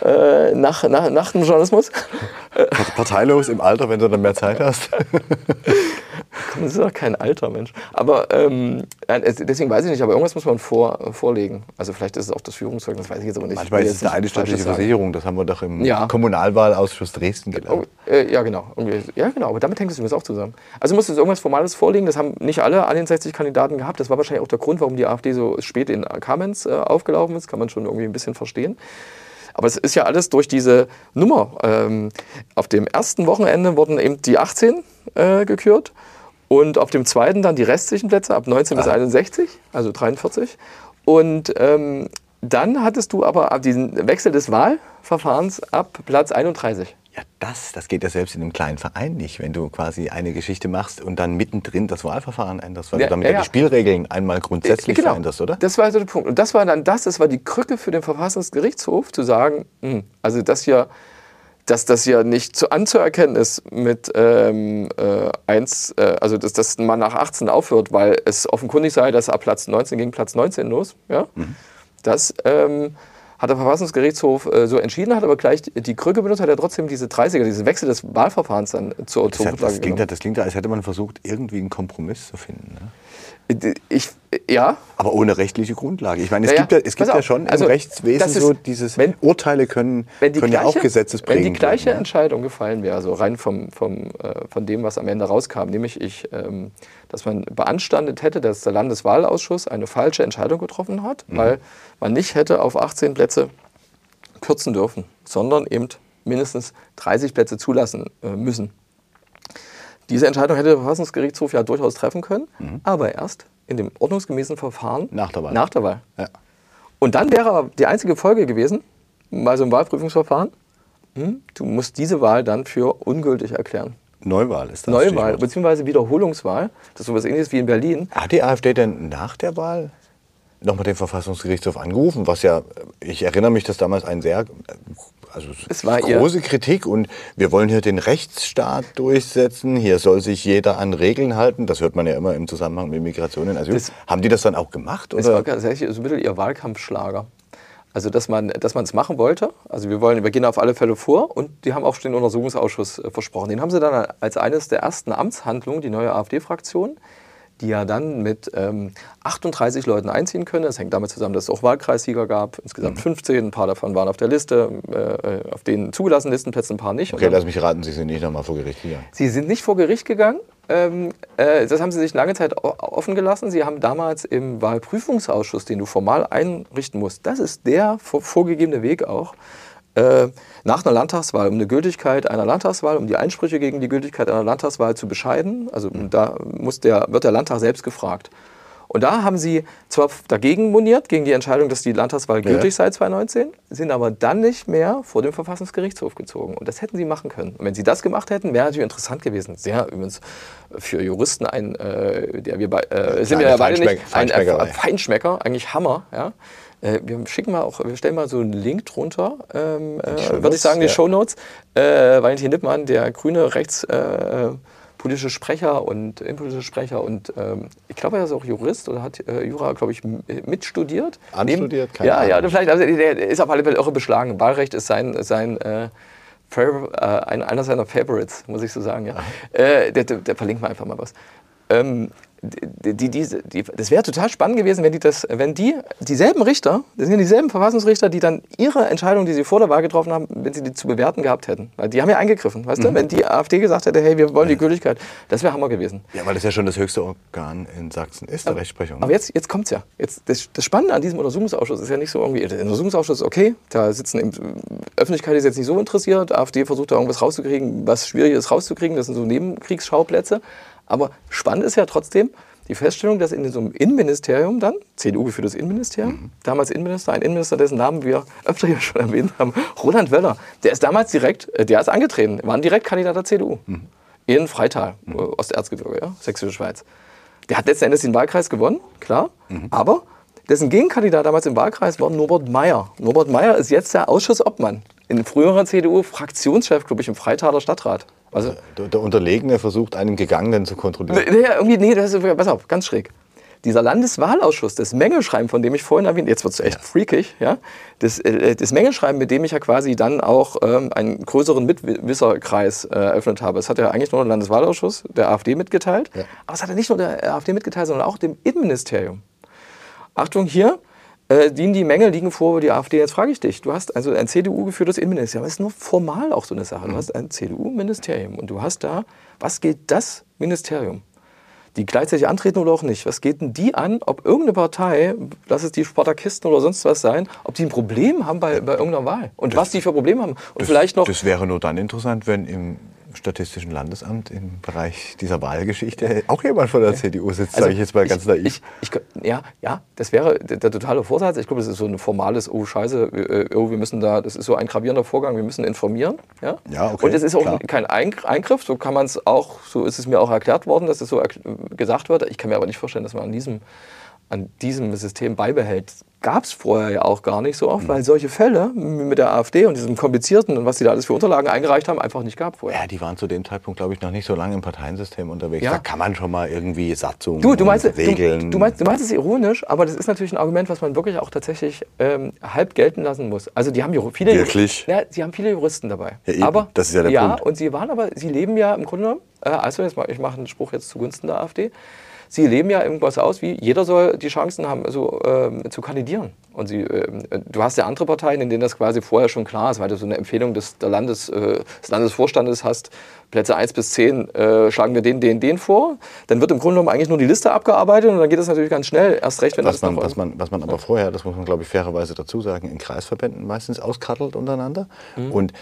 äh, nach, nach, nach dem Journalismus. parteilos im Alter, wenn du dann mehr Zeit hast. Das ist doch kein alter Mensch. Aber ähm, äh, es- deswegen weiß ich nicht, aber irgendwas muss man vor, vorlegen. Also vielleicht ist es auch das Führungszeugnis, das weiß ich jetzt aber nicht. Manchmal ist es eine nichts staatliche Falsches sagen. Versicherung. Das haben wir doch im Ja. Kommunalwahlausschuss Dresden gelernt. Oh, äh, ja, genau. Ja, genau. Aber damit hängt es übrigens auch zusammen. Also muss es irgendwas Formales vorlegen. Das haben nicht alle an den 60 Kandidaten gehabt. Das war wahrscheinlich auch der Grund, warum die AfD so spät in Kamenz äh, aufgelaufen ist. Kann man schon irgendwie ein bisschen verstehen. Aber es ist ja alles durch diese Nummer. Ähm, auf dem ersten Wochenende wurden eben die 18 äh, gekürt und auf dem zweiten dann die restlichen Plätze ab 19 bis 61, also 43. Und ähm, dann hattest du aber ab diesen Wechsel des Wahlverfahrens ab Platz 31. Ja, das, das geht ja selbst in einem kleinen Verein nicht, wenn du quasi eine Geschichte machst und dann mittendrin das Wahlverfahren änderst, weil Ja, du damit ja, ja, die Spielregeln einmal grundsätzlich Genau. veränderst, oder? Das war also der Punkt. Und das war dann das, das war die Krücke für den Verfassungsgerichtshof, zu sagen, hm, also das hier, dass das ja nicht zu anzuerkennen ist mit ähm, äh, eins, äh, also dass das man nach 18 aufhört, weil es offenkundig sei, dass ab Platz 19 gegen Platz 19 los, ja, Mhm. das ähm, hat der Verfassungsgerichtshof äh, so entschieden, hat aber gleich die Krücke benutzt, hat er trotzdem diese 30er, diesen Wechsel des Wahlverfahrens dann zur, Das, zur hat- Grundlage das, klingt, ja- das klingt ja, als hätte man versucht, irgendwie einen Kompromiss zu finden. Ne? Ich, ja, Aber ohne rechtliche Grundlage. Ich meine, es Ja, gibt ja, ja. es gibt ja schon also, im Rechtswesen ist- so dieses wenn- Urteile können, können ja gleiche, auch gesetzesprägend wenn die gleiche werden? Entscheidung gefallen wäre, also rein vom, vom, äh, von dem, was am Ende rauskam, nämlich ich, ähm, dass man beanstandet hätte, dass der Landeswahlausschuss eine falsche Entscheidung getroffen hat, Mhm. weil man nicht hätte auf 18 Plätze kürzen dürfen, sondern eben mindestens 30 Plätze zulassen äh, müssen. Diese Entscheidung hätte der Verfassungsgerichtshof ja durchaus treffen können, aber erst in dem ordnungsgemäßen Verfahren. Nach der Wahl. Nach der Wahl. Ja. Und dann wäre die einzige Folge gewesen, bei so einem Wahlprüfungsverfahren, hm, du musst diese Wahl dann für ungültig erklären. Neuwahl ist das. Neuwahl bzw. Wiederholungswahl, das ist sowas ähnliches wie in Berlin. Hat die AfD denn nach der Wahl nochmal den Verfassungsgerichtshof angerufen? Was ja, ich erinnere mich, dass damals ein sehr, also Es war ihr- große Kritik und wir wollen hier den Rechtsstaat durchsetzen, hier soll sich jeder an Regeln halten. Das hört man ja immer im Zusammenhang mit Migration und Asyl. Das- Haben die das dann auch gemacht? Das war Oder? tatsächlich so ein bisschen ihr Wahlkampfschlager. Also, dass man es machen wollte. Also, wir wollen, wir gehen auf alle Fälle vor und die haben auch schon den Untersuchungsausschuss äh, versprochen. Den haben sie dann als eines der ersten Amtshandlungen, die neue AfD-Fraktion, die ja dann mit ähm, 38 Leuten einziehen können. Das hängt damit zusammen, dass es auch Wahlkreissieger gab, insgesamt 15. Ein paar davon waren auf der Liste, äh, auf den zugelassenen Listenplätzen, ein paar nicht. Okay, lass mich raten, Sie sind nicht nochmal vor Gericht gegangen. Sie sind nicht vor Gericht gegangen. Ähm, äh, das haben Sie sich lange Zeit offen gelassen. Sie haben damals im Wahlprüfungsausschuss, den du formal einrichten musst, das ist der vor, vorgegebene Weg auch, äh, nach einer Landtagswahl, um eine Gültigkeit einer Landtagswahl, um die Einsprüche gegen die Gültigkeit einer Landtagswahl zu bescheiden. Also da muss der, wird der Landtag selbst gefragt. Und da haben sie zwar dagegen moniert, gegen die Entscheidung, dass die Landtagswahl gültig sei 2019, sind aber dann nicht mehr vor dem Verfassungsgerichtshof gezogen. Und das hätten sie machen können. Und wenn sie das gemacht hätten, wäre natürlich interessant gewesen. Sehr übrigens für Juristen ein, äh, der wir bei, äh, sind wir ja beide nicht, ein äh. Feinschmecker, eigentlich Hammer. Ja? Äh, wir schicken mal auch, wir stellen mal so einen Link drunter, ähm, äh, würde ich sagen, die ja. Shownotes. Äh, Valentin Lippmann, der grüne Rechts... Äh, politische Sprecher und innenpolitische Sprecher und ähm, ich glaube, er ist auch Jurist oder hat äh, Jura, glaube ich, mitstudiert. Anstudiert? Keine Ja, ja, Ahnung. vielleicht, also der ist auf alle Fälle irre beschlagen. Wahlrecht ist sein, sein äh, äh, ein, einer seiner Favorites, muss ich so sagen. Ja. Äh, der, der, der verlinkt mir einfach mal was. Ähm, die, die, die, das wäre total spannend gewesen, wenn die, das, wenn die dieselben Richter, das sind ja dieselben Verfassungsrichter, die dann ihre Entscheidung, die sie vor der Wahl getroffen haben, wenn sie die zu bewerten gehabt hätten. Weil die haben ja eingegriffen, weißt du? Wenn die AfD gesagt hätte, hey, wir wollen die Gültigkeit, das wäre Hammer gewesen. Ja, weil das ja schon das höchste Organ in Sachsen ist, der Rechtsprechung. Aber jetzt, jetzt kommt es ja. Jetzt, das, das Spannende an diesem Untersuchungsausschuss ist ja nicht so irgendwie, der Untersuchungsausschuss ist okay, da sitzen eben, Öffentlichkeit ist jetzt nicht so interessiert, AfD versucht da irgendwas rauszukriegen, was schwierig ist rauszukriegen, das sind so Nebenkriegsschauplätze. Aber spannend ist ja trotzdem die Feststellung, dass in so einem Innenministerium dann, CDU geführtes Innenministerium, damals Innenminister, ein Innenminister, dessen Namen wir öfter hier schon erwähnt haben, Roland Wöller, der ist damals direkt, äh, der ist angetreten, war ein Direktkandidat der CDU. In Freital, äh, Osterzgebirge, ja, Sächsische Schweiz. Der hat letzten Endes den Wahlkreis gewonnen, klar. Aber dessen Gegenkandidat damals im Wahlkreis war Norbert Meyer. Norbert Meyer ist jetzt der Ausschussobmann. In früherer CDU-Fraktionschef, glaube ich, im Freitaler Stadtrat. Also, Der, der Unterlegene versucht, einen Gegangenen zu kontrollieren. nee, irgendwie, nee, das ist, pass auf, ganz schräg. Dieser Landeswahlausschuss, das Mengeschreiben, von dem ich vorhin erwähnt, jetzt wird es echt freakig, ja, das, äh, das Mengeschreiben, mit dem ich ja quasi dann auch ähm, einen größeren Mitwisserkreis äh, eröffnet habe. Es hat ja eigentlich nur der Landeswahlausschuss der AfD mitgeteilt, aber es hat ja nicht nur der AfD mitgeteilt, sondern auch dem Innenministerium. Achtung, hier äh, die, die Mängel liegen vor über die AfD. Jetzt frage ich dich, du hast also ein CDU-geführtes Innenministerium. Das ist nur formal auch so eine Sache. Du hast ein CDU-Ministerium und du hast da, was geht das Ministerium? Die gleichzeitig antreten oder auch nicht. Was geht denn die an, ob irgendeine Partei, lass es die Spartakisten oder sonst was sein, ob die ein Problem haben bei, bei irgendeiner Wahl? Und was die für Probleme haben? Und vielleicht noch. Das wäre nur dann interessant, wenn im Statistischen Landesamt im Bereich dieser Wahlgeschichte auch jemand von der CDU sitzt, sage ich jetzt mal ganz naiv. Also Ich, ich, ja, ja, das wäre der, der totale Vorsatz. Ich glaube, das ist so ein formales, oh Scheiße, äh, oh, wir müssen da, das ist so ein gravierender Vorgang, wir müssen informieren. Ja, Ja, okay, Und es ist auch klar. kein Eing- Eingriff, so kann man es auch, so ist es mir auch erklärt worden, dass es so gesagt wird. Ich kann mir aber nicht vorstellen, dass man an diesem, an diesem System beibehält. Gab es vorher ja auch gar nicht so Mhm. oft, weil solche Fälle mit der AfD und diesem komplizierten und was die da alles für Unterlagen eingereicht haben, einfach nicht gab vorher. Ja, die waren zu dem Zeitpunkt, glaube ich, noch nicht so lange im Parteiensystem unterwegs. Ja. Da kann man schon mal irgendwie Satzungen, Du, du, meinst, Regeln. du, du, meinst, du meinst es ironisch, aber das ist natürlich ein Argument, was man wirklich auch tatsächlich ähm, halb gelten lassen muss. Also die haben viele, Wirklich? Ja, sie haben viele Juristen dabei. Ja, aber, Das ist ja der ja, Punkt. und sie waren aber, sie leben ja im Grunde genommen, äh, also jetzt mal, ich mache einen Spruch jetzt zugunsten der AfD, sie leben ja irgendwas aus, wie jeder soll die Chancen haben, so, ähm, zu kandidieren. Und sie, ähm, du hast ja andere Parteien, in denen das quasi vorher schon klar ist, weil du so eine Empfehlung des, Landes, äh, des Landesvorstandes hast, Plätze 1 bis 10 äh, schlagen wir den, den, den vor. Dann wird im Grunde genommen eigentlich nur die Liste abgearbeitet und dann geht das natürlich ganz schnell. Erst recht, wenn was das man, was, man, was man aber vorher, das muss man glaube ich fairerweise dazu sagen, in Kreisverbänden meistens auskattelt untereinander. Mhm. Und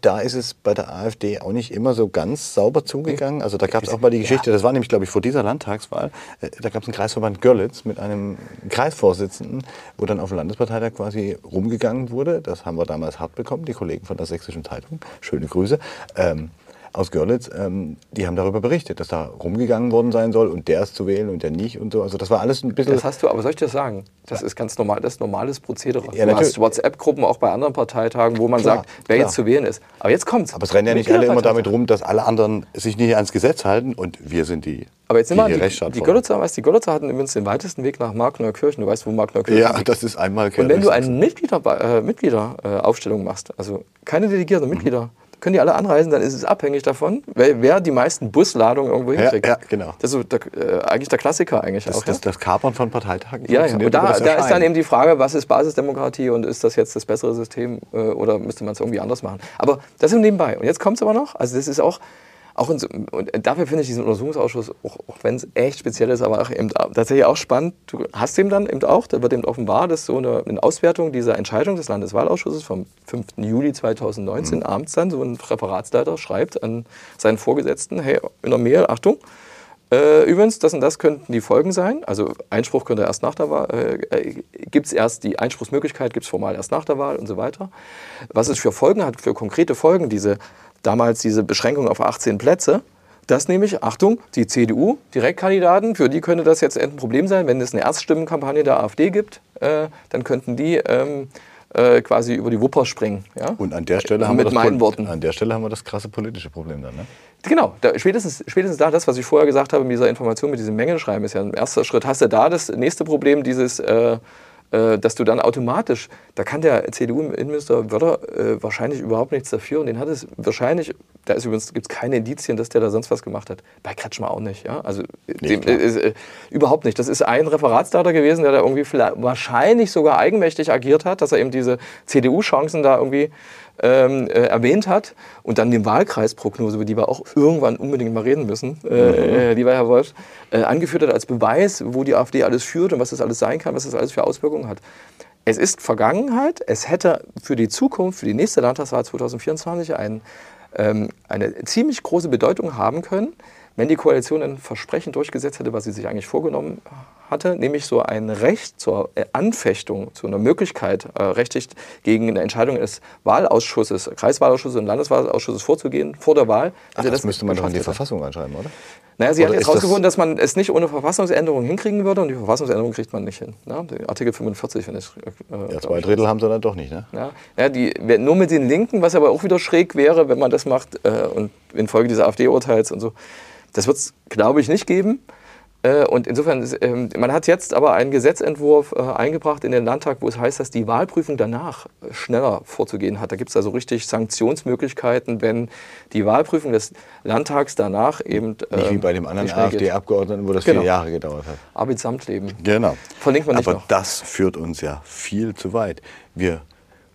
da ist es bei der AfD auch nicht immer so ganz sauber zugegangen. Also da gab es auch mal die Geschichte, das war nämlich glaube ich vor dieser Landtagswahl, äh, da gab es einen Kreisverband Görlitz mit einem Kreisvorsitzenden, wo dann auf dem Landesparteitag quasi rumgegangen wurde. Das haben wir damals hart bekommen, die Kollegen von der Sächsischen Zeitung. Schöne Grüße. Ähm, aus Görlitz, ähm, die haben darüber berichtet, dass da rumgegangen worden sein soll und der ist zu wählen und der nicht und so. Also das war alles ein bisschen... Das hast du, aber soll ich dir das sagen? Das ist ganz normal, das ist normales Prozedere. Ja, du hast WhatsApp-Gruppen auch bei anderen Parteitagen, wo man Klar, sagt, wer klar. jetzt zu wählen ist. Aber jetzt kommt's. Aber es rennen ja nicht alle immer damit rum, dass alle anderen sich nicht ans Gesetz halten und wir sind die, Aber jetzt die an, die, die fordern. Görlitzer, weißt, die Görlitzer hatten übrigens den weitesten Weg nach Markneukirchen. Du weißt, wo Markneukirchen Ja, liegt. das ist einmal Und wenn du eine Mitglieder, äh, Mitgliederaufstellung machst, also keine Delegierten, Mhm. Können die alle anreisen, dann ist es abhängig davon, wer, wer die meisten Busladungen irgendwo Ja, hinkriegt. ja, genau. Das ist der, äh, eigentlich der Klassiker eigentlich Das, auch. das, ja? das Kapern von Parteitagen Ja, ja. Und da, da ist dann eben die Frage, was ist Basisdemokratie und ist das jetzt das bessere System äh, oder müsste man es irgendwie anders machen? Aber das ist nebenbei. Und jetzt kommt es aber noch. Also das ist auch, auch in so, und dafür finde ich diesen Untersuchungsausschuss, auch, auch wenn es echt speziell ist, aber auch eben tatsächlich auch spannend. Du hast eben dann eben auch, da wird eben offenbar, dass so eine, eine Auswertung dieser Entscheidung des Landeswahlausschusses vom 5. Juli 2019 abends dann so ein Referatsleiter schreibt an seinen Vorgesetzten, hey, in der Mail, Achtung, äh, übrigens, das und das könnten die Folgen sein. Also Einspruch könnte erst nach der Wahl, äh, gibt es erst die Einspruchsmöglichkeit, gibt es formal erst nach der Wahl und so weiter. Was es für Folgen hat, für konkrete Folgen, diese damals diese Beschränkung auf 18 Plätze, das nämlich, Achtung, die CDU-Direktkandidaten, für die könnte das jetzt ein Problem sein, wenn es eine Erststimmenkampagne der AfD gibt, äh, dann könnten die ähm, äh, quasi über die Wupper springen. Ja? Und an der Stelle haben Mit wir das meinen Worten. An der Stelle haben wir das krasse politische Problem dann, ne? Genau, da, spätestens, spätestens da, das, was ich vorher gesagt habe, mit dieser Information, mit diesem Mengenschreiben, ist ja ein erster Schritt. Hast du da das nächste Problem, dieses, äh, äh, dass du dann automatisch, da kann der CDU-Innenminister Wörter äh, wahrscheinlich überhaupt nichts dafür und den hat es wahrscheinlich, da ist übrigens, gibt es keine Indizien, dass der da sonst was gemacht hat. Bei Kretschmer auch nicht, ja. Also dem, klar. äh, äh, überhaupt nicht. Das ist ein Referatsleiter gewesen, der da irgendwie vielleicht, wahrscheinlich sogar eigenmächtig agiert hat, dass er eben diese CDU-Chancen da irgendwie ähm, äh, erwähnt hat und dann die Wahlkreisprognose, über die wir auch irgendwann unbedingt mal reden müssen, äh, äh, lieber Herr Wolf, äh, angeführt hat als Beweis, wo die AfD alles führt und was das alles sein kann, was das alles für Auswirkungen hat. Es ist Vergangenheit, es hätte für die Zukunft, für die nächste Landtagswahl 2024 ein, ähm, eine ziemlich große Bedeutung haben können, wenn die Koalition ein Versprechen durchgesetzt hätte, was sie sich eigentlich vorgenommen hatte, nämlich so ein Recht zur äh, Anfechtung, zu einer Möglichkeit, äh, rechtlich gegen eine Entscheidung des Wahlausschusses, Kreiswahlausschusses und Landeswahlausschusses vorzugehen vor der Wahl. Ach, Also das, müsste man doch in die hätte. Verfassung reinschreiben, oder? Naja, sie hat Oder jetzt ist das- herausgefunden, dass man es nicht ohne Verfassungsänderung hinkriegen würde und die Verfassungsänderung kriegt man nicht hin. Ne? Artikel 45, wenn ich. Äh, Ja, zwei Drittel haben sie dann doch nicht, ne? ja, ja die, nur mit den Linken, was aber auch wieder schräg wäre, wenn man das macht äh, und infolge dieses AfD-Urteils und so. Das wird es, glaube ich, nicht geben. Äh, und insofern, ähm, man hat jetzt aber einen Gesetzentwurf äh, eingebracht in den Landtag, wo es heißt, dass die Wahlprüfung danach äh, schneller vorzugehen hat. Da gibt es also richtig Sanktionsmöglichkeiten, wenn die Wahlprüfung des Landtags danach eben. Nicht wie ähm, bei dem anderen. AfD-Abgeordneten, wo das Genau. vier Jahre gedauert hat. Arbeitsamtleben. Genau. Verlinkt man nicht Aber noch. das führt uns ja viel zu weit. Wir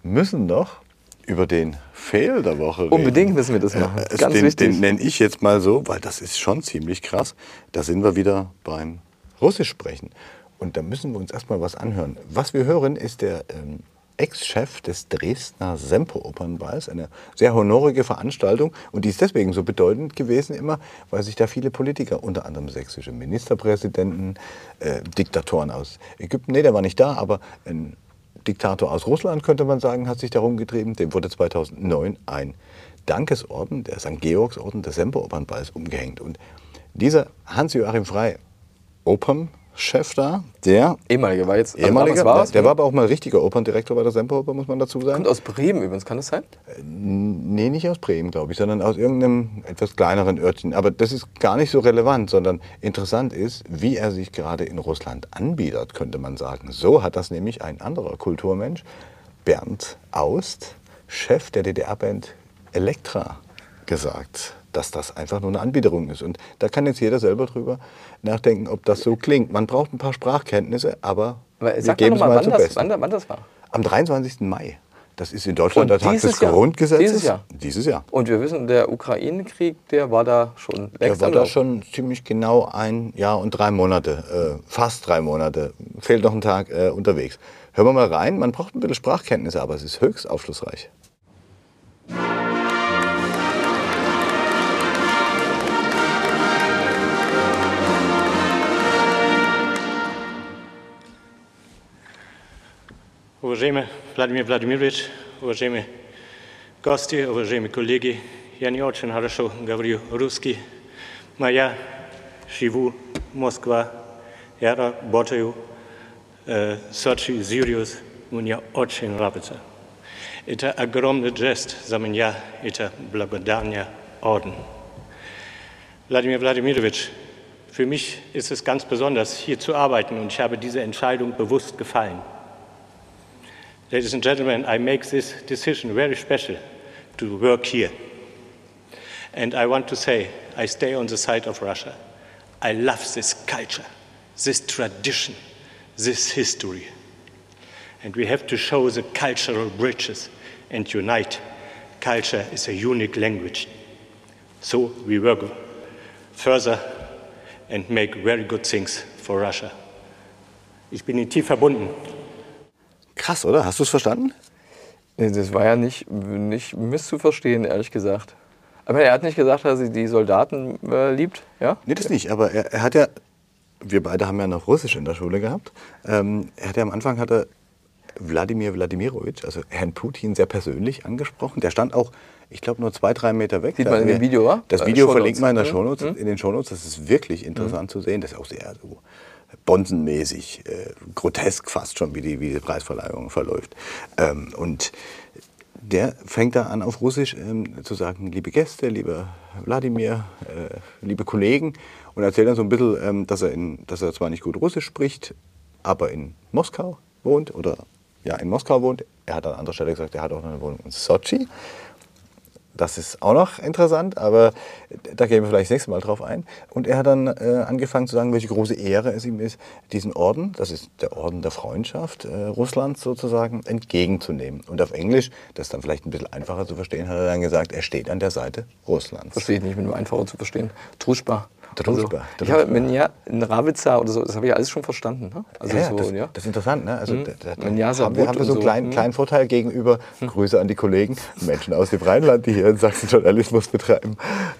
müssen doch über den Fail der Woche reden. Unbedingt müssen wir das machen. Äh, Ganz den, wichtig. Den nenne ich jetzt mal so, weil das ist schon ziemlich krass. Da sind wir wieder beim Russisch sprechen. Und da müssen wir uns erstmal was anhören. Was wir hören, ist der ähm, Ex-Chef des Dresdner Semperopernballs, eine sehr honorige Veranstaltung. Und die ist deswegen so bedeutend gewesen immer, weil sich da viele Politiker, unter anderem sächsische Ministerpräsidenten, äh, Diktatoren aus Ägypten, nee, der war nicht da, aber ein Diktator aus Russland, könnte man sagen, hat sich darum getrieben. Dem wurde 2009 ein Dankesorden, der St. Georgsorden des Semperopernballs, umgehängt. Und dieser Hans-Joachim Frey, Opernchef da, der Ehemaliger war jetzt. also ehemalige, damals war es, der war aber auch mal richtiger Operndirektor bei der Semperoper, muss man dazu sagen. Kommt aus Bremen übrigens, kann das sein? Nee, nicht aus Bremen, glaube ich, sondern aus irgendeinem etwas kleineren Örtchen. Aber das ist gar nicht so relevant, sondern interessant ist, wie er sich gerade in Russland anbietet, könnte man sagen. So hat das nämlich ein anderer Kulturmensch, Bernd Aust, Chef der DDR-Band Elektra, gesagt, dass das einfach nur eine Anbiederung ist. Und da kann jetzt jeder selber drüber nachdenken, ob das so klingt. Man braucht ein paar Sprachkenntnisse, aber Aber wir sag geben mal es mal wann das, wann, wann das war. Am 23. Mai. Das ist in Deutschland Und der Tag dieses des Jahr? Grundgesetzes. Dieses Jahr? Dieses Jahr. Und wir wissen, der Ukraine-Krieg, der war da schon Der längst war am da schon ziemlich genau ein Jahr und drei Monate, äh, fast drei Monate, fehlt noch ein Tag äh, unterwegs. Hören wir mal rein, man braucht ein bisschen Sprachkenntnisse, aber es ist höchst aufschlussreich. Уважаемый Владимир Владимирович, уважаемые гости, уважаемые коллеги, я не очень хорошо говорю русский, но я живу в Москве, я работаю э, в Сочи, Сириус, мне очень нравится. Это огромный жест за меня, это благодарный Orden. Wladimir Wladimirovich, für mich ist es ganz besonders, hier zu arbeiten und ich habe diese Entscheidung bewusst gefallen. Ladies and gentlemen, I make this decision very special to work here. And I want to say, I stay on the side of Russia. I love this culture, this tradition, this history. And we have to show the cultural bridges and unite. Culture is a unique language. So we work further and make very good things for Russia. Ich bin Ihnen tief verbunden. Krass, oder? Hast du es verstanden? Nee, Das war ja nicht, nicht misszuverstehen, ehrlich gesagt. Aber er hat nicht gesagt, dass er die Soldaten äh, liebt, ja? Nee, das nicht. Aber er, er hat ja, wir beide haben ja noch Russisch in der Schule gehabt. Ähm, er hat ja am Anfang hatte Wladimir Wladimirovich, also Herrn Putin, sehr persönlich angesprochen. Der stand auch, ich glaube, nur zwei, drei Meter weg. Sieht Da man in dem Video, wa? Das Video verlinkt man in, der Mhm. Shownotes, in den Shownotes. Das ist wirklich interessant zu sehen. Das ist auch sehr so bonzenmäßig, äh, grotesk fast schon, wie die, wie die Preisverleihung verläuft. Ähm, und der fängt da an, auf Russisch ähm, zu sagen, liebe Gäste, lieber Wladimir, äh, liebe Kollegen, und erzählt dann so ein bisschen, ähm, dass, er in, dass er zwar nicht gut Russisch spricht, aber in Moskau wohnt oder ja, in Moskau wohnt. Er hat an anderer Stelle gesagt, er hat auch noch eine Wohnung in Sochi. Das ist auch noch interessant, aber da gehen wir vielleicht das nächste Mal drauf ein. Und er hat dann äh, angefangen zu sagen, welche große Ehre es ihm ist, diesen Orden, das ist der Orden der Freundschaft äh, Russlands sozusagen, entgegenzunehmen. Und auf Englisch, das ist dann vielleicht ein bisschen einfacher zu verstehen, hat er dann gesagt, er steht an der Seite Russlands. Verstehe ich nicht, mit nur einfacher zu verstehen. Druschba. Druschba, ich habe, Druschba. wenn ja, in Ravitza oder so, das habe ich alles schon verstanden. Ne? Also ja, so, das, ja. das ist interessant. Ne? Also, da, da, da haben wir, haben wir so einen so. kleinen, Hm. kleinen Vorteil gegenüber. Grüße an die Kollegen, Menschen aus dem Rheinland, die hier in Sachsen Journalismus betreiben.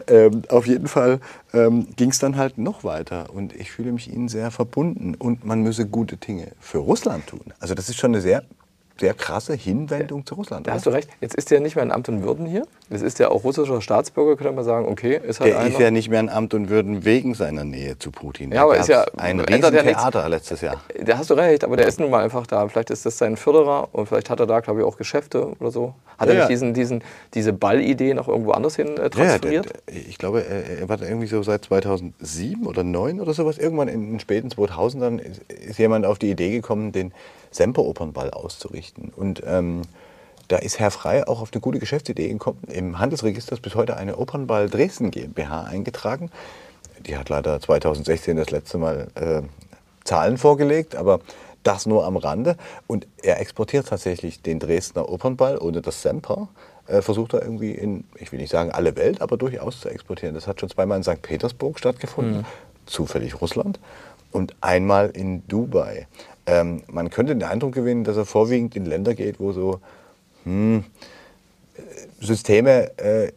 Ähm, auf jeden Fall ähm, ging es dann halt noch weiter. Und ich fühle mich ihnen sehr verbunden. Und man müsse gute Dinge für Russland tun. Also das ist schon eine sehr, sehr krasse Hinwendung zu Russland. Da oder? hast du recht. Jetzt ist der nicht mehr in Amt und Würden hier. Jetzt ist der auch russischer Staatsbürger, könnte man sagen. Okay, ist halt Der einer. ist ja nicht mehr in Amt und Würden wegen seiner Nähe zu Putin. Ja, aber ist ja- ein ändert ja. Riesentheater letztes Jahr. Da hast du recht, aber der ist nun mal einfach da. Vielleicht ist das sein Förderer und vielleicht hat er da, glaube ich, auch Geschäfte oder so. Hat Ja, er ja. nicht diesen, diesen, diese Ballidee noch irgendwo anders hin äh, Ja, transferiert? der, der, ich glaube, er, er war da irgendwie so seit 2007 oder 2009 oder sowas. Irgendwann in den späten 2000ern ist, ist jemand auf die Idee gekommen, den Semper-Opernball auszurichten. Und ähm, da ist Herr Frey auch auf eine gute Geschäftsidee gekommen. Im Handelsregister ist bis heute eine Opernball Dresden GmbH eingetragen. Die hat leider 2016 das letzte Mal äh, Zahlen vorgelegt, aber das nur am Rande. Und er exportiert tatsächlich den Dresdner Opernball ohne das Semper. Äh, versucht er irgendwie in, ich will nicht sagen alle Welt, aber durchaus zu exportieren. Das hat schon zweimal in St. Petersburg stattgefunden, zufällig Russland, und einmal in Dubai. Ähm, man könnte den Eindruck gewinnen, dass er vorwiegend in Länder geht, wo so hm, äh, Systeme äh,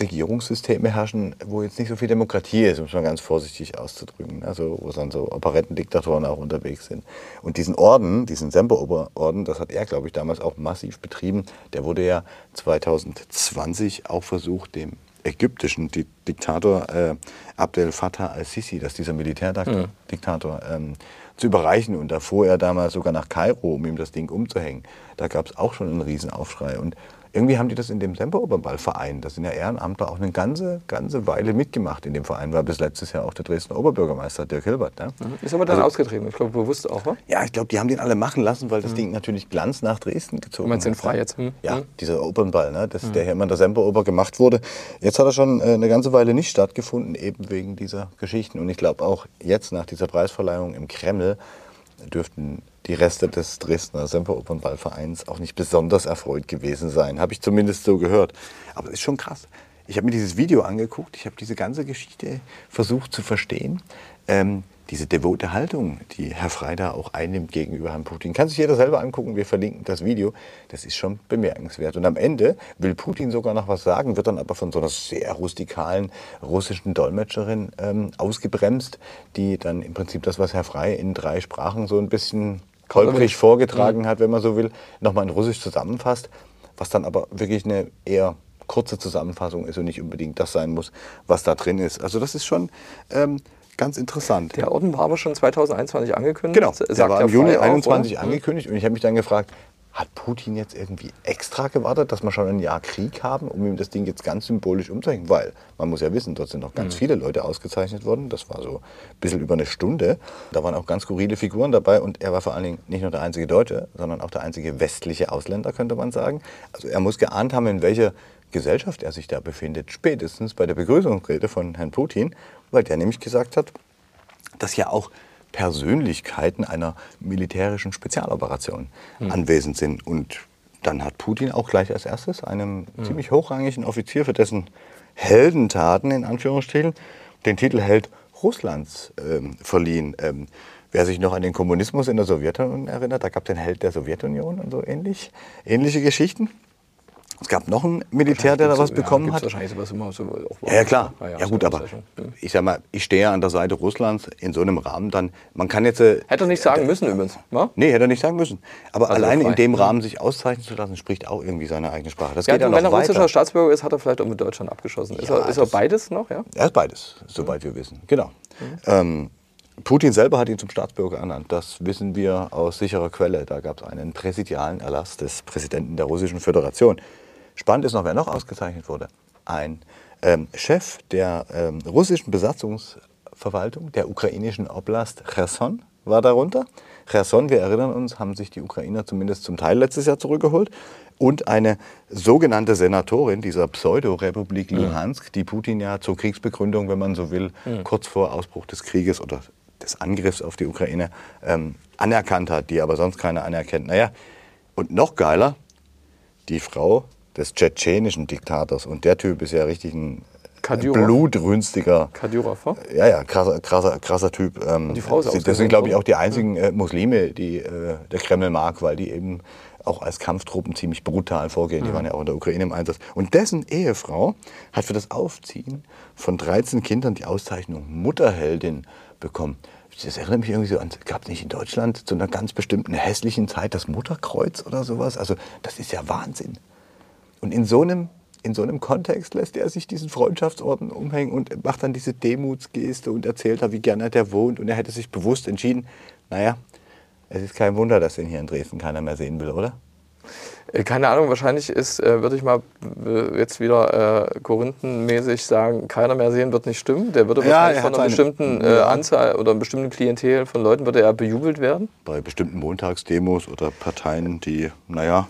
Regierungssysteme herrschen, wo jetzt nicht so viel Demokratie ist, um es mal ganz vorsichtig auszudrücken. Also wo dann so Operettendiktatoren auch unterwegs sind. Und diesen Orden, diesen Semper-Orden, das hat er, glaube ich, damals auch massiv betrieben. Der wurde ja 2020 auch versucht, dem ägyptischen Di Diktator äh, Abdel Fattah al-Sisi, das ist dieser Militärdiktator, ähm, zu überreichen. Und da fuhr er damals sogar nach Kairo, um ihm das Ding umzuhängen. Da gab es auch schon einen Riesenaufschrei. Und irgendwie haben die das in dem Semper-Opernball-Verein, das sind ja Ehrenamtler, auch eine ganze, ganze Weile mitgemacht. In dem Verein war bis letztes Jahr auch der Dresdner Oberbürgermeister Dirk Hilbert. Ne? Ist aber dann Also- ausgetreten. Ich glaube, bewusst auch, wa? Ja, ich glaube, die haben den alle machen lassen, weil das Ding natürlich Glanz nach Dresden gezogen Du meinst den hat, Frei ne? jetzt? Hm? Ja, Hm. dieser Opernball, ne? das, der hier immer in der Semperoper gemacht wurde. Jetzt hat er schon äh, eine ganze Weile nicht stattgefunden, eben wegen dieser Geschichten. Und ich glaube auch jetzt nach dieser Preisverleihung im Kreml dürften die Reste des Dresdner Semperopernballvereins auch nicht besonders erfreut gewesen sein. Habe ich zumindest so gehört. Aber es ist schon krass. Ich habe mir dieses Video angeguckt, ich habe diese ganze Geschichte versucht zu verstehen. Ähm, diese devote Haltung, die Herr Frey da auch einnimmt gegenüber Herrn Putin, kann sich jeder selber angucken. Wir verlinken das Video. Das ist schon bemerkenswert. Und am Ende will Putin sogar noch was sagen, wird dann aber von so einer sehr rustikalen russischen Dolmetscherin ähm, ausgebremst, die dann im Prinzip das, was Herr Frey in drei Sprachen so ein bisschen holprig vorgetragen hat, wenn man so will, nochmal in Russisch zusammenfasst, was dann aber wirklich eine eher kurze Zusammenfassung ist und nicht unbedingt das sein muss, was da drin ist. Also das ist schon ähm, ganz interessant. Der Orden war aber schon 2021 angekündigt. Genau, der sagt war der im Juni Frei auch, 21 oder? angekündigt und ich habe mich dann gefragt, hat Putin jetzt irgendwie extra gewartet, dass wir schon ein Jahr Krieg haben, um ihm das Ding jetzt ganz symbolisch umzuhängen? Weil man muss ja wissen, dort sind noch ganz Mhm. viele Leute ausgezeichnet worden. Das war so ein bisschen über eine Stunde. Da waren auch ganz skurrile Figuren dabei und er war vor allen Dingen nicht nur der einzige Deutsche, sondern auch der einzige westliche Ausländer, könnte man sagen. Also er muss geahnt haben, in welche Gesellschaft er sich da befindet, spätestens bei der Begrüßungsrede von Herrn Putin, weil der nämlich gesagt hat, dass ja auch Persönlichkeiten einer militärischen Spezialoperation anwesend sind. Und dann hat Putin auch gleich als erstes einem ziemlich hochrangigen Offizier für dessen Heldentaten in Anführungsstrichen den Titel Held Russlands ähm, verliehen. Ähm, wer sich noch an den Kommunismus in der Sowjetunion erinnert, da gab es den Held der Sowjetunion und so ähnlich, ähnliche Geschichten. Es gab noch einen Militär, der da was bekommen gibt's hat. wahrscheinlich sowas immer so Ja, ja klar. Ja, gut, aber. Hm. ich sag mal, ich stehe ja an der Seite Russlands in so einem Rahmen dann. Man kann jetzt. äh, Hätte er nicht sagen müssen übrigens. wa? Nee, hätte er nicht sagen müssen. Aber Also alleine in dem Rahmen sich auszeichnen zu lassen, spricht auch irgendwie seine eigene Sprache. Das Ja, geht ja noch wenn er russischer weiter. Staatsbürger ist, hat er vielleicht auch mit Deutschland abgeschossen. Ist, Ja, er, ist er beides noch? Ja? Er ist beides, soweit wir wissen. Genau. Ähm, Putin selber hat ihn zum Staatsbürger ernannt. Das wissen wir aus sicherer Quelle. Da gab es einen präsidialen Erlass des Präsidenten der Russischen Föderation. Spannend ist noch, wer noch ausgezeichnet wurde. Ein ähm, Chef der ähm, russischen Besatzungsverwaltung der ukrainischen Oblast Cherson war darunter. Cherson, wir erinnern uns, haben sich die Ukrainer zumindest zum Teil letztes Jahr zurückgeholt. Und eine sogenannte Senatorin dieser Pseudo-Republik Luhansk, die Putin ja zur Kriegsbegründung, wenn man so will, kurz vor Ausbruch des Krieges oder des Angriffs auf die Ukraine ähm, anerkannt hat, die aber sonst keiner anerkennt. Naja, und noch geiler, die Frau des tschetschenischen Diktators. Und der Typ ist ja richtig ein Kadyrov. blutrünstiger, Kadyrov, ja, ja, krasser, krasser, krasser Typ. Ähm, die Frau ist das sind, glaube ich, auch die einzigen äh, Muslime, die äh, der Kreml mag, weil die eben auch als Kampftruppen ziemlich brutal vorgehen. Die waren ja auch in der Ukraine im Einsatz. Und dessen Ehefrau hat für das Aufziehen von 13 Kindern die Auszeichnung Mutterheldin bekommen. Das erinnert mich irgendwie so an, gab es nicht in Deutschland zu einer ganz bestimmten hässlichen Zeit das Mutterkreuz oder sowas? Also das ist ja Wahnsinn. Und in so einem, in so einem Kontext lässt er sich diesen Freundschaftsorden umhängen und macht dann diese Demutsgeste und erzählt da, wie gerne er wohnt. Und er hätte sich bewusst entschieden, naja, es ist kein Wunder, dass den hier in Dresden keiner mehr sehen will, oder? Äh, Keine Ahnung, wahrscheinlich ist, äh, würde ich mal äh, jetzt wieder äh, korinthenmäßig sagen, keiner mehr sehen wird nicht stimmen. Der würde Ja, wahrscheinlich von einer bestimmten äh. Anzahl oder einer bestimmten Klientel von Leuten würde er bejubelt werden. Bei bestimmten Montagsdemos oder Parteien, die, naja,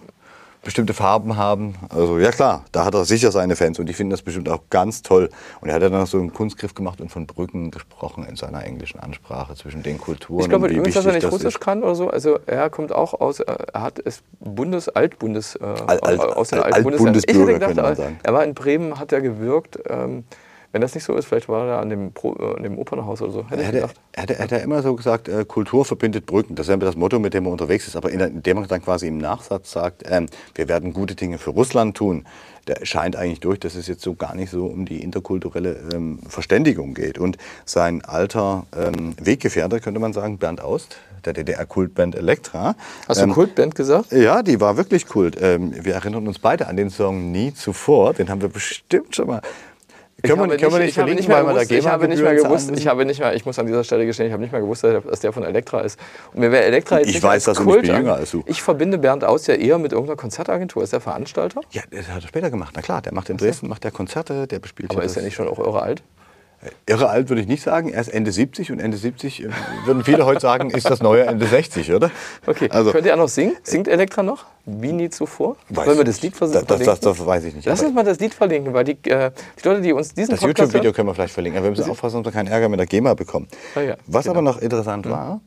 bestimmte Farben haben. Also ja klar, da hat er sicher seine Fans und die finden das bestimmt auch ganz toll. Und er hat ja dann so einen Kunstgriff gemacht und von Brücken gesprochen in seiner englischen Ansprache zwischen den Kulturen. Ich glaube übrigens, dass er nicht das Russisch ist. kann oder so. Also er kommt auch aus, äh, er hat es Bundes, Altbundes, äh, Alt- aus den Alt- alten Bundesländern. Ich hätte gedacht, er, er war in Bremen, hat er gewirkt. Ähm, wenn das nicht so ist, vielleicht war er an dem, Pro, äh, an dem Opernhaus oder so. Hätte Er gedacht. er hätte, er hätte immer so gesagt, äh, Kultur verbindet Brücken. Das ist ja das Motto, mit dem er unterwegs ist. Aber in- indem er dann quasi im Nachsatz sagt, ähm, wir werden gute Dinge für Russland tun, der scheint eigentlich durch, dass es jetzt so gar nicht so um die interkulturelle ähm, Verständigung geht. Und sein alter ähm, Weggefährte, könnte man sagen, Bernd Aust, der DDR-Kultband Elektra. Hast du ähm, Kultband gesagt? ja, die war wirklich Kult. Ähm, wir erinnern uns beide an den Song Nie zuvor. Den haben wir bestimmt schon mal. Können wir, können wir nicht ich habe verlinken, nicht mehr weil wir da gewusst, ich habe nicht mehr gewusst, ich habe nicht mehr, ich muss an dieser Stelle gestehen, ich habe nicht mehr gewusst, dass der von Elektra ist. Und mir wäre Elektra jetzt Ich nicht weiß als das und ich Kult bin an- jünger als du. Ich verbinde Bernd Aus ja eher mit irgendeiner Konzertagentur. Ist der Veranstalter? Ja, das hat er später gemacht. Na klar, der macht in Dresden macht der Konzerte, der bespielt Aber ist er nicht schon auch irre alt? Irre alt würde ich nicht sagen. Er ist Ende 70 und Ende 70 äh, würden viele heute sagen, ist das neue Ende 60, oder? Okay, Also, könnt ihr auch noch singen? Singt Elektra noch? Wie nie zuvor? weiß Wollen wir das Lied nicht. vers das, das, verlinken? das, weiß ich nicht. Lass uns mal das Lied verlinken, weil die, äh, die Leute, die uns diesen das YouTube-Video können wir vielleicht verlinken. Aber wir müssen aufpassen, dass wir keinen Ärger mit der GEMA bekommen. Ah ja, Was genau. aber noch interessant war,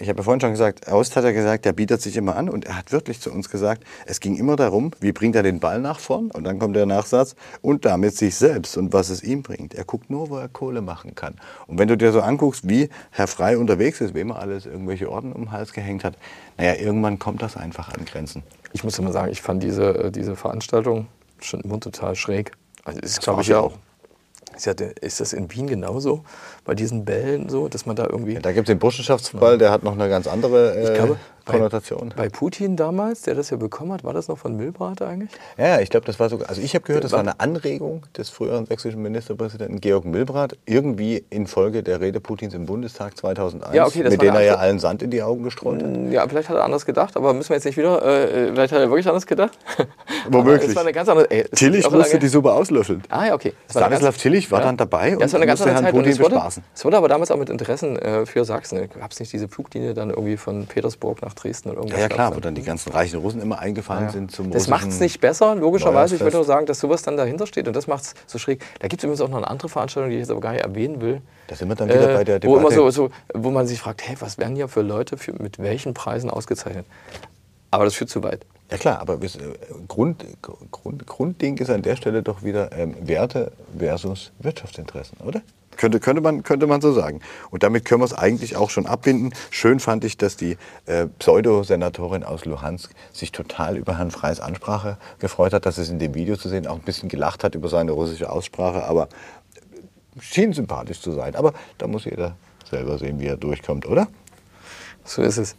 ich habe ja vorhin schon gesagt, Aust hat ja gesagt, der bietet sich immer an und er hat wirklich zu uns gesagt, es ging immer darum, wie bringt er den Ball nach vorn und dann kommt der Nachsatz und damit sich selbst und was es ihm bringt. Er guckt nur, wo er Kohle machen kann. Und wenn du dir so anguckst, wie Herr Frei unterwegs ist, wem er alles irgendwelche Orden um den Hals gehängt hat, naja, irgendwann kommt das einfach an Grenzen. ich muss immer sagen, ich fand diese, äh, diese Veranstaltung schon immer total schräg. Also ist, glaube ich, ja auch. Ist, ja ist das in Wien genauso? Bei diesen Bällen so, dass man da irgendwie. Da gibt es den Burschenschaftsball, der hat noch eine ganz andere äh, ich glaube, Konnotation. bei Putin damals, der das ja bekommen hat, war das noch von Milbrat eigentlich? Ja, ja, ich glaube, das war sogar, also ich habe gehört, das war eine Anregung des früheren sächsischen Ministerpräsidenten Georg Milbrat, irgendwie infolge der Rede Putins im Bundestag 2001, Ja, okay, das mit denen er ja allen Sand in die Augen gestreut hat. Ja, vielleicht hat er anders gedacht, aber müssen wir jetzt nicht wieder. Äh, vielleicht hat er wirklich anders gedacht. Womöglich. Ist Tillich musste die Suppe auslöffeln. Ah ja, okay. Stanislav Tillich war dann dabei und ja, es war eine musste Herrn Zeit Putin es wurde, bespaßen. es wurde aber damals auch mit Interessen äh, für Sachsen. Gab es nicht diese Fluglinie dann irgendwie von Petersburg nach Dresden oder Ja, irgendwas. ja klar, wo dann die ganzen reichen Russen immer eingefahren Ja. sind zum Das macht es nicht besser, logischerweise. Ich würde nur sagen, dass sowas dann dahinter steht und das macht es so schräg. Da gibt es übrigens auch noch eine andere Veranstaltung, die ich jetzt aber gar nicht erwähnen will. Da sind wir dann wieder bei der Äh, wo, immer Debatte. so, so, wo man sich fragt, hey, was werden hier für Leute für, mit welchen Preisen ausgezeichnet? Aber das führt zu weit. Ja klar, aber äh, Grund, Grund, Grundding ist an der Stelle doch wieder ähm, Werte versus Wirtschaftsinteressen, oder? Könnte, könnte, man, könnte man so sagen. Und damit können wir es eigentlich auch schon abbinden. Schön fand ich, dass die äh, Pseudo-Senatorin aus Luhansk sich total über Herrn Freys Ansprache gefreut hat, dass es in dem Video zu sehen auch ein bisschen gelacht hat über seine russische Aussprache, aber schien sympathisch zu sein. Aber da muss jeder selber sehen, wie er durchkommt, oder? So ist es.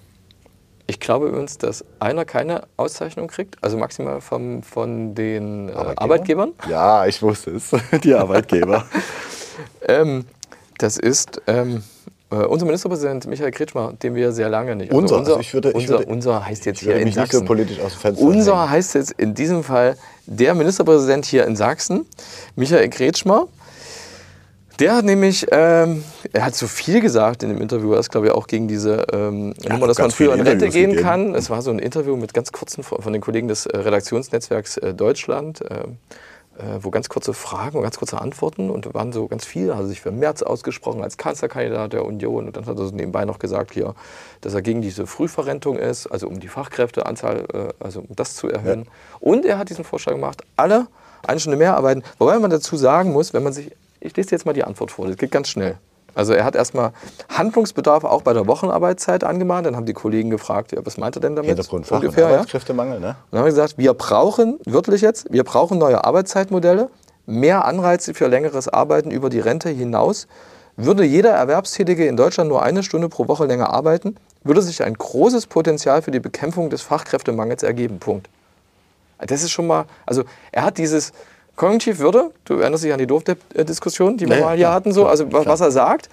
Ich glaube übrigens, dass einer keine Auszeichnung kriegt, also maximal vom, von den äh, Arbeitgebern. Ja, ich wusste es. Die Arbeitgeber. Ähm, das ist ähm, äh, unser Ministerpräsident Michael Kretschmer, den wir sehr lange nicht. Unser, unser, also ich würde- ich unser, würde- unser heißt jetzt hier in Sachsen. Unser hängen. heißt jetzt in diesem Fall der Ministerpräsident hier in Sachsen, Michael Kretschmer. Der hat nämlich, ähm, er hat so viel gesagt in dem Interview, er ist glaube ich auch gegen diese ähm, Nummer, dass man früher in Rente Interviews gehen gegeben. kann. Es war so ein Interview mit ganz kurzen von den Kollegen des äh, Redaktionsnetzwerks äh, Deutschland, äh, äh, wo ganz kurze Fragen und ganz kurze Antworten und da waren so ganz viel, hat er sich für Merz ausgesprochen als Kanzlerkandidat der Union und dann hat er so nebenbei noch gesagt hier, dass er gegen diese Frühverrentung ist, also um die Fachkräfteanzahl, äh, also um das zu erhöhen. Und er hat diesen Vorschlag gemacht, alle eine Stunde mehr arbeiten, wobei man dazu sagen muss, wenn man sich, ich lese dir jetzt mal die Antwort vor, das geht ganz schnell. Also er hat erstmal Handlungsbedarf auch bei der Wochenarbeitszeit angemahnt. Dann haben die Kollegen gefragt, ja, was meint er denn damit? Hintergrund und Ungefähr, ja. Arbeitskräftemangel, ne? Und dann haben wir gesagt, wir brauchen, wörtlich jetzt, wir brauchen neue Arbeitszeitmodelle, mehr Anreize für längeres Arbeiten über die Rente hinaus. Würde jeder Erwerbstätige in Deutschland nur eine Stunde pro Woche länger arbeiten, würde sich ein großes Potenzial für die Bekämpfung des Fachkräftemangels ergeben. Punkt. Das ist schon mal, also er hat dieses Kognitiv Würde, du erinnerst dich an die Dorfdiskussion, die wir ja, mal hier klar, hatten, so, also klar. was er sagt.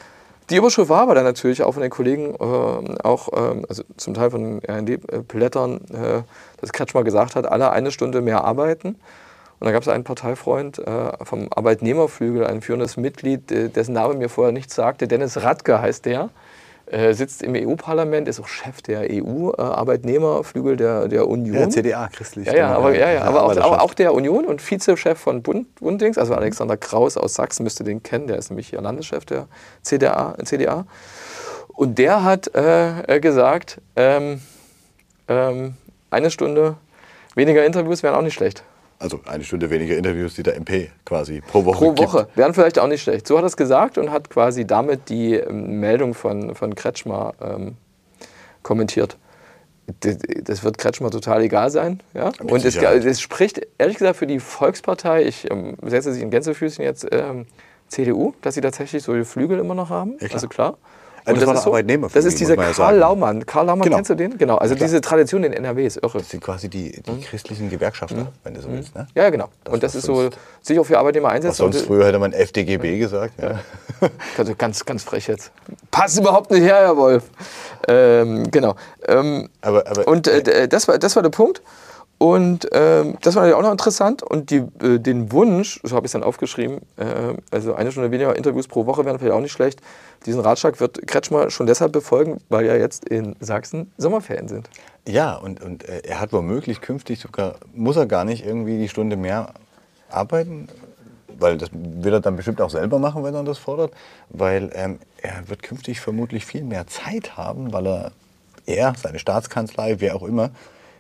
Die Überschrift war aber dann natürlich auch von den Kollegen, äh, auch ähm, also zum Teil von RND-Blättern, äh, dass Kretschmer gesagt hat, alle eine Stunde mehr arbeiten. Und dann gab es einen Parteifreund äh, vom Arbeitnehmerflügel, ein führendes Mitglied, äh, dessen Name mir vorher nichts sagte, Dennis Radke heißt der, äh, sitzt im EU-Parlament, ist auch Chef der EU-Arbeitnehmerflügel der, der Union. Ja, CDA, christlich. Ja, ja, aber, ja, ja, aber auch, auch, auch der Union und Vizechef von Bund, Bunddings, also Alexander Kraus aus Sachsen, müsste den kennen, der ist nämlich hier Landeschef der CDA. CDA. Und der hat äh, äh, gesagt, ähm, ähm, eine Stunde weniger Interviews wären auch nicht schlecht. Also eine Stunde weniger Interviews, die der MP quasi pro Woche Pro gibt. Woche. Wären vielleicht auch nicht schlecht. So hat er es gesagt und hat quasi damit die ähm, Meldung von, von Kretschmer ähm, kommentiert. Das wird Kretschmer total egal sein. Ja? Mit Und es, es spricht ehrlich gesagt für die Volkspartei, ich ähm, setze sich in Gänsefüßchen jetzt, ähm, CDU, dass sie tatsächlich so die Flügel immer noch haben. klar. Also klar. Ja, das war ist der Arbeitnehmerflügel, Das ist dieser ja Karl sagen. Laumann. Karl Laumann, Genau. kennst du den? Genau. Also diese Tradition in NRW ist irre. Das sind quasi die, die Mhm. christlichen Gewerkschafter, wenn du so willst. Ne? Ja, ja, genau. Das, und das ist so, sich auch für Arbeitnehmer einsetzen. sonst und- früher hätte man FDGB gesagt. Ja. Also ganz, ganz frech jetzt. Passt überhaupt nicht her, Herr Wolf. Ähm, genau. Ähm, Aber, aber und äh, d- das, war, das war der Punkt. Und ähm, das war natürlich auch noch interessant. Und die, äh, den Wunsch, so habe ich es dann aufgeschrieben, äh, also eine Stunde weniger Interviews pro Woche wären vielleicht auch nicht schlecht. Diesen Ratschlag wird Kretschmer schon deshalb befolgen, weil ja jetzt in Sachsen Sommerferien sind. Ja, und, und äh, er hat womöglich künftig sogar, muss er gar nicht irgendwie die Stunde mehr arbeiten, weil das will er dann bestimmt auch selber machen, wenn er das fordert, weil ähm, er wird künftig vermutlich viel mehr Zeit haben, weil er, er, seine Staatskanzlei, wer auch immer,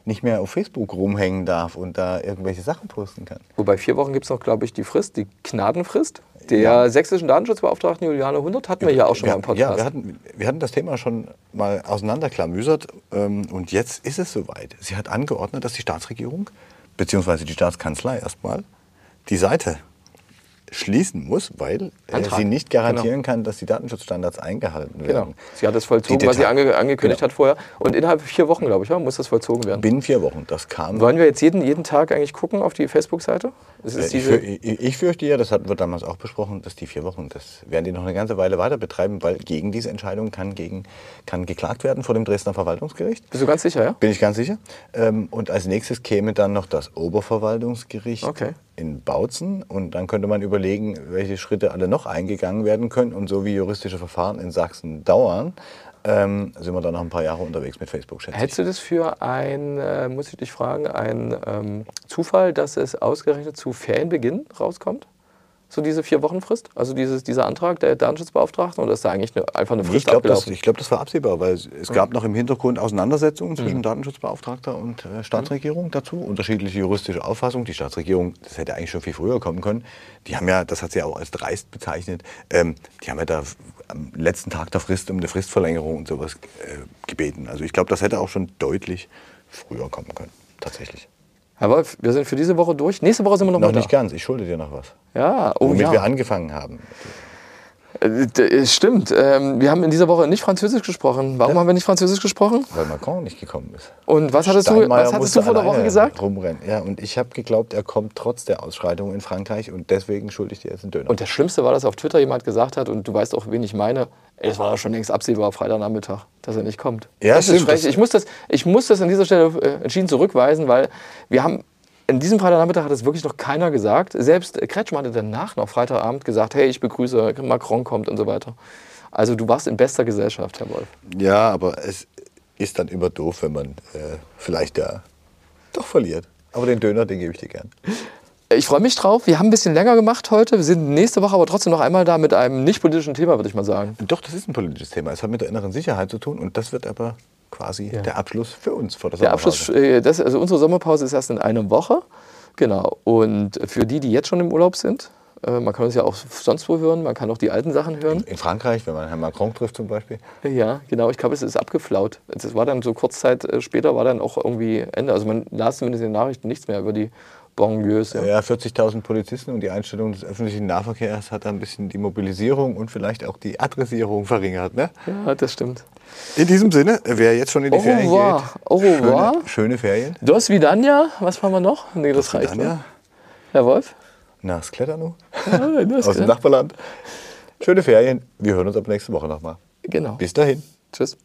nicht mehr auf Facebook rumhängen darf und da irgendwelche Sachen posten kann. Wobei vier Wochen gibt es noch, glaube ich, die Frist, die Gnadenfrist. Der Ja. sächsischen Datenschutzbeauftragten Juliane Hundert hatten wir ja auch schon wir, mal im Podcast. Ja, wir hatten, wir hatten das Thema schon mal auseinanderklamüsert ähm, und jetzt ist es soweit. Sie hat angeordnet, dass die Staatsregierung bzw. die Staatskanzlei erstmal die Seite schließen muss, weil Antrag. sie nicht garantieren kann, dass die Datenschutzstandards eingehalten werden. Genau. Sie hat das vollzogen, was sie ange angekündigt Genau. hat vorher. Und innerhalb vier Wochen, glaube ich, muss das vollzogen werden. Binnen vier Wochen. Das kam. Wollen wir jetzt jeden, jeden Tag eigentlich gucken auf die Facebook-Seite? Äh, Ich, für, ich, ich fürchte ja, das hatten wir damals auch besprochen, dass die vier Wochen, das werden die noch eine ganze Weile weiter betreiben, weil gegen diese Entscheidung kann, gegen, kann geklagt werden vor dem Dresdner Verwaltungsgericht. bist du ganz sicher, ja? Bin ich ganz sicher. Ähm, Und als nächstes käme dann noch das Oberverwaltungsgericht Okay. In Bautzen. Und dann könnte man überlegen, welche Schritte alle noch eingegangen werden können. Und so wie juristische Verfahren in Sachsen dauern, ähm, sind wir dann noch ein paar Jahre unterwegs mit Facebook, schätze ich. Hättest du das für ein, äh, muss ich dich fragen, ein ähm, Zufall, dass es ausgerechnet zu Ferienbeginn rauskommt? So diese vier Wochen Frist? Also dieses, dieser Antrag der Datenschutzbeauftragten? Oder ist da eigentlich eine, einfach eine Frist Ich glaube, das, ich glaub, das war absehbar, weil es, es gab noch im Hintergrund Auseinandersetzungen zwischen Datenschutzbeauftragter und äh, Staatsregierung dazu. Unterschiedliche juristische Auffassungen. Die Staatsregierung, das hätte eigentlich schon viel früher kommen können. Die haben ja, das hat sie ja auch als dreist bezeichnet, ähm, die haben ja da am letzten Tag der Frist um eine Fristverlängerung und sowas äh, gebeten. Also ich glaube, das hätte auch schon deutlich früher kommen können. Tatsächlich. Herr Wolf, wir sind für diese Woche durch. Nächste Woche sind wir noch, Noch mal nicht da. ganz, ich schulde dir noch was. Ja, oh Womit ja. wir angefangen haben. Äh, d- Stimmt. Ähm, wir haben in dieser Woche nicht Französisch gesprochen. Warum haben wir nicht Französisch gesprochen? Weil Macron nicht gekommen ist. Und was hattest du, was hattest du vor der Woche gesagt? Rumrennen. Ja, und ich habe geglaubt, er kommt trotz der Ausschreitungen in Frankreich und deswegen schulde ich dir jetzt einen Döner. Und das Schlimmste war, dass auf Twitter jemand gesagt hat, und du weißt auch, wen ich meine, es war schon längst absehbar, Freitagnachmittag, dass er nicht kommt. Ja, das ist stimmt, das- Ich muss, das, ich muss das an dieser Stelle äh, entschieden zurückweisen, weil wir haben, in diesem Freitagnachmittag hat es wirklich noch keiner gesagt. Selbst Kretschmann hatte danach noch Freitagabend gesagt, hey, ich begrüße, Macron kommt und so weiter. Also du warst in bester Gesellschaft, Herr Wolf. ja, aber es ist dann immer doof, wenn man äh, vielleicht ja doch verliert. Aber den Döner, den gebe ich dir gern. Ich freue mich drauf. Wir haben ein bisschen länger gemacht heute. Wir sind nächste Woche aber trotzdem noch einmal da mit einem nicht politischen Thema, würde ich mal sagen. Doch, das ist ein politisches Thema. Es hat mit der inneren Sicherheit zu tun und das wird aber quasi Ja. der Abschluss für uns vor der Der Sommerpause. Abschluss, äh, das, also unsere Sommerpause ist erst in einer Woche. Genau. Und für die, die jetzt schon im Urlaub sind, äh, man kann uns ja auch sonst wo hören, man kann auch die alten Sachen hören. In Frankreich, wenn man Herrn Macron trifft zum Beispiel. Ja, genau. Ich glaube, es ist abgeflaut. Das war dann so kurz Zeit äh, später, war dann auch irgendwie Ende. Also man las zumindest in den Nachrichten nichts mehr über die Banlieues. Ja. Ja, 40.000 Polizisten und die Einstellung des öffentlichen Nahverkehrs hat ein bisschen die Mobilisierung und vielleicht auch die Adressierung verringert. Ne? ja, das stimmt. In diesem Sinne, wer jetzt schon in die Au Ferien revoir. geht, Au revoir. Schöne, schöne Ferien. Dos Vidania, was haben wir noch? Nee, das reicht. Dann ja, Ne? Herr Wolf? na, das Klettern. Ja, das Aus dem Nachbarland. Schöne Ferien. Wir hören uns ab nächste Woche nochmal. Genau. Bis dahin. Tschüss.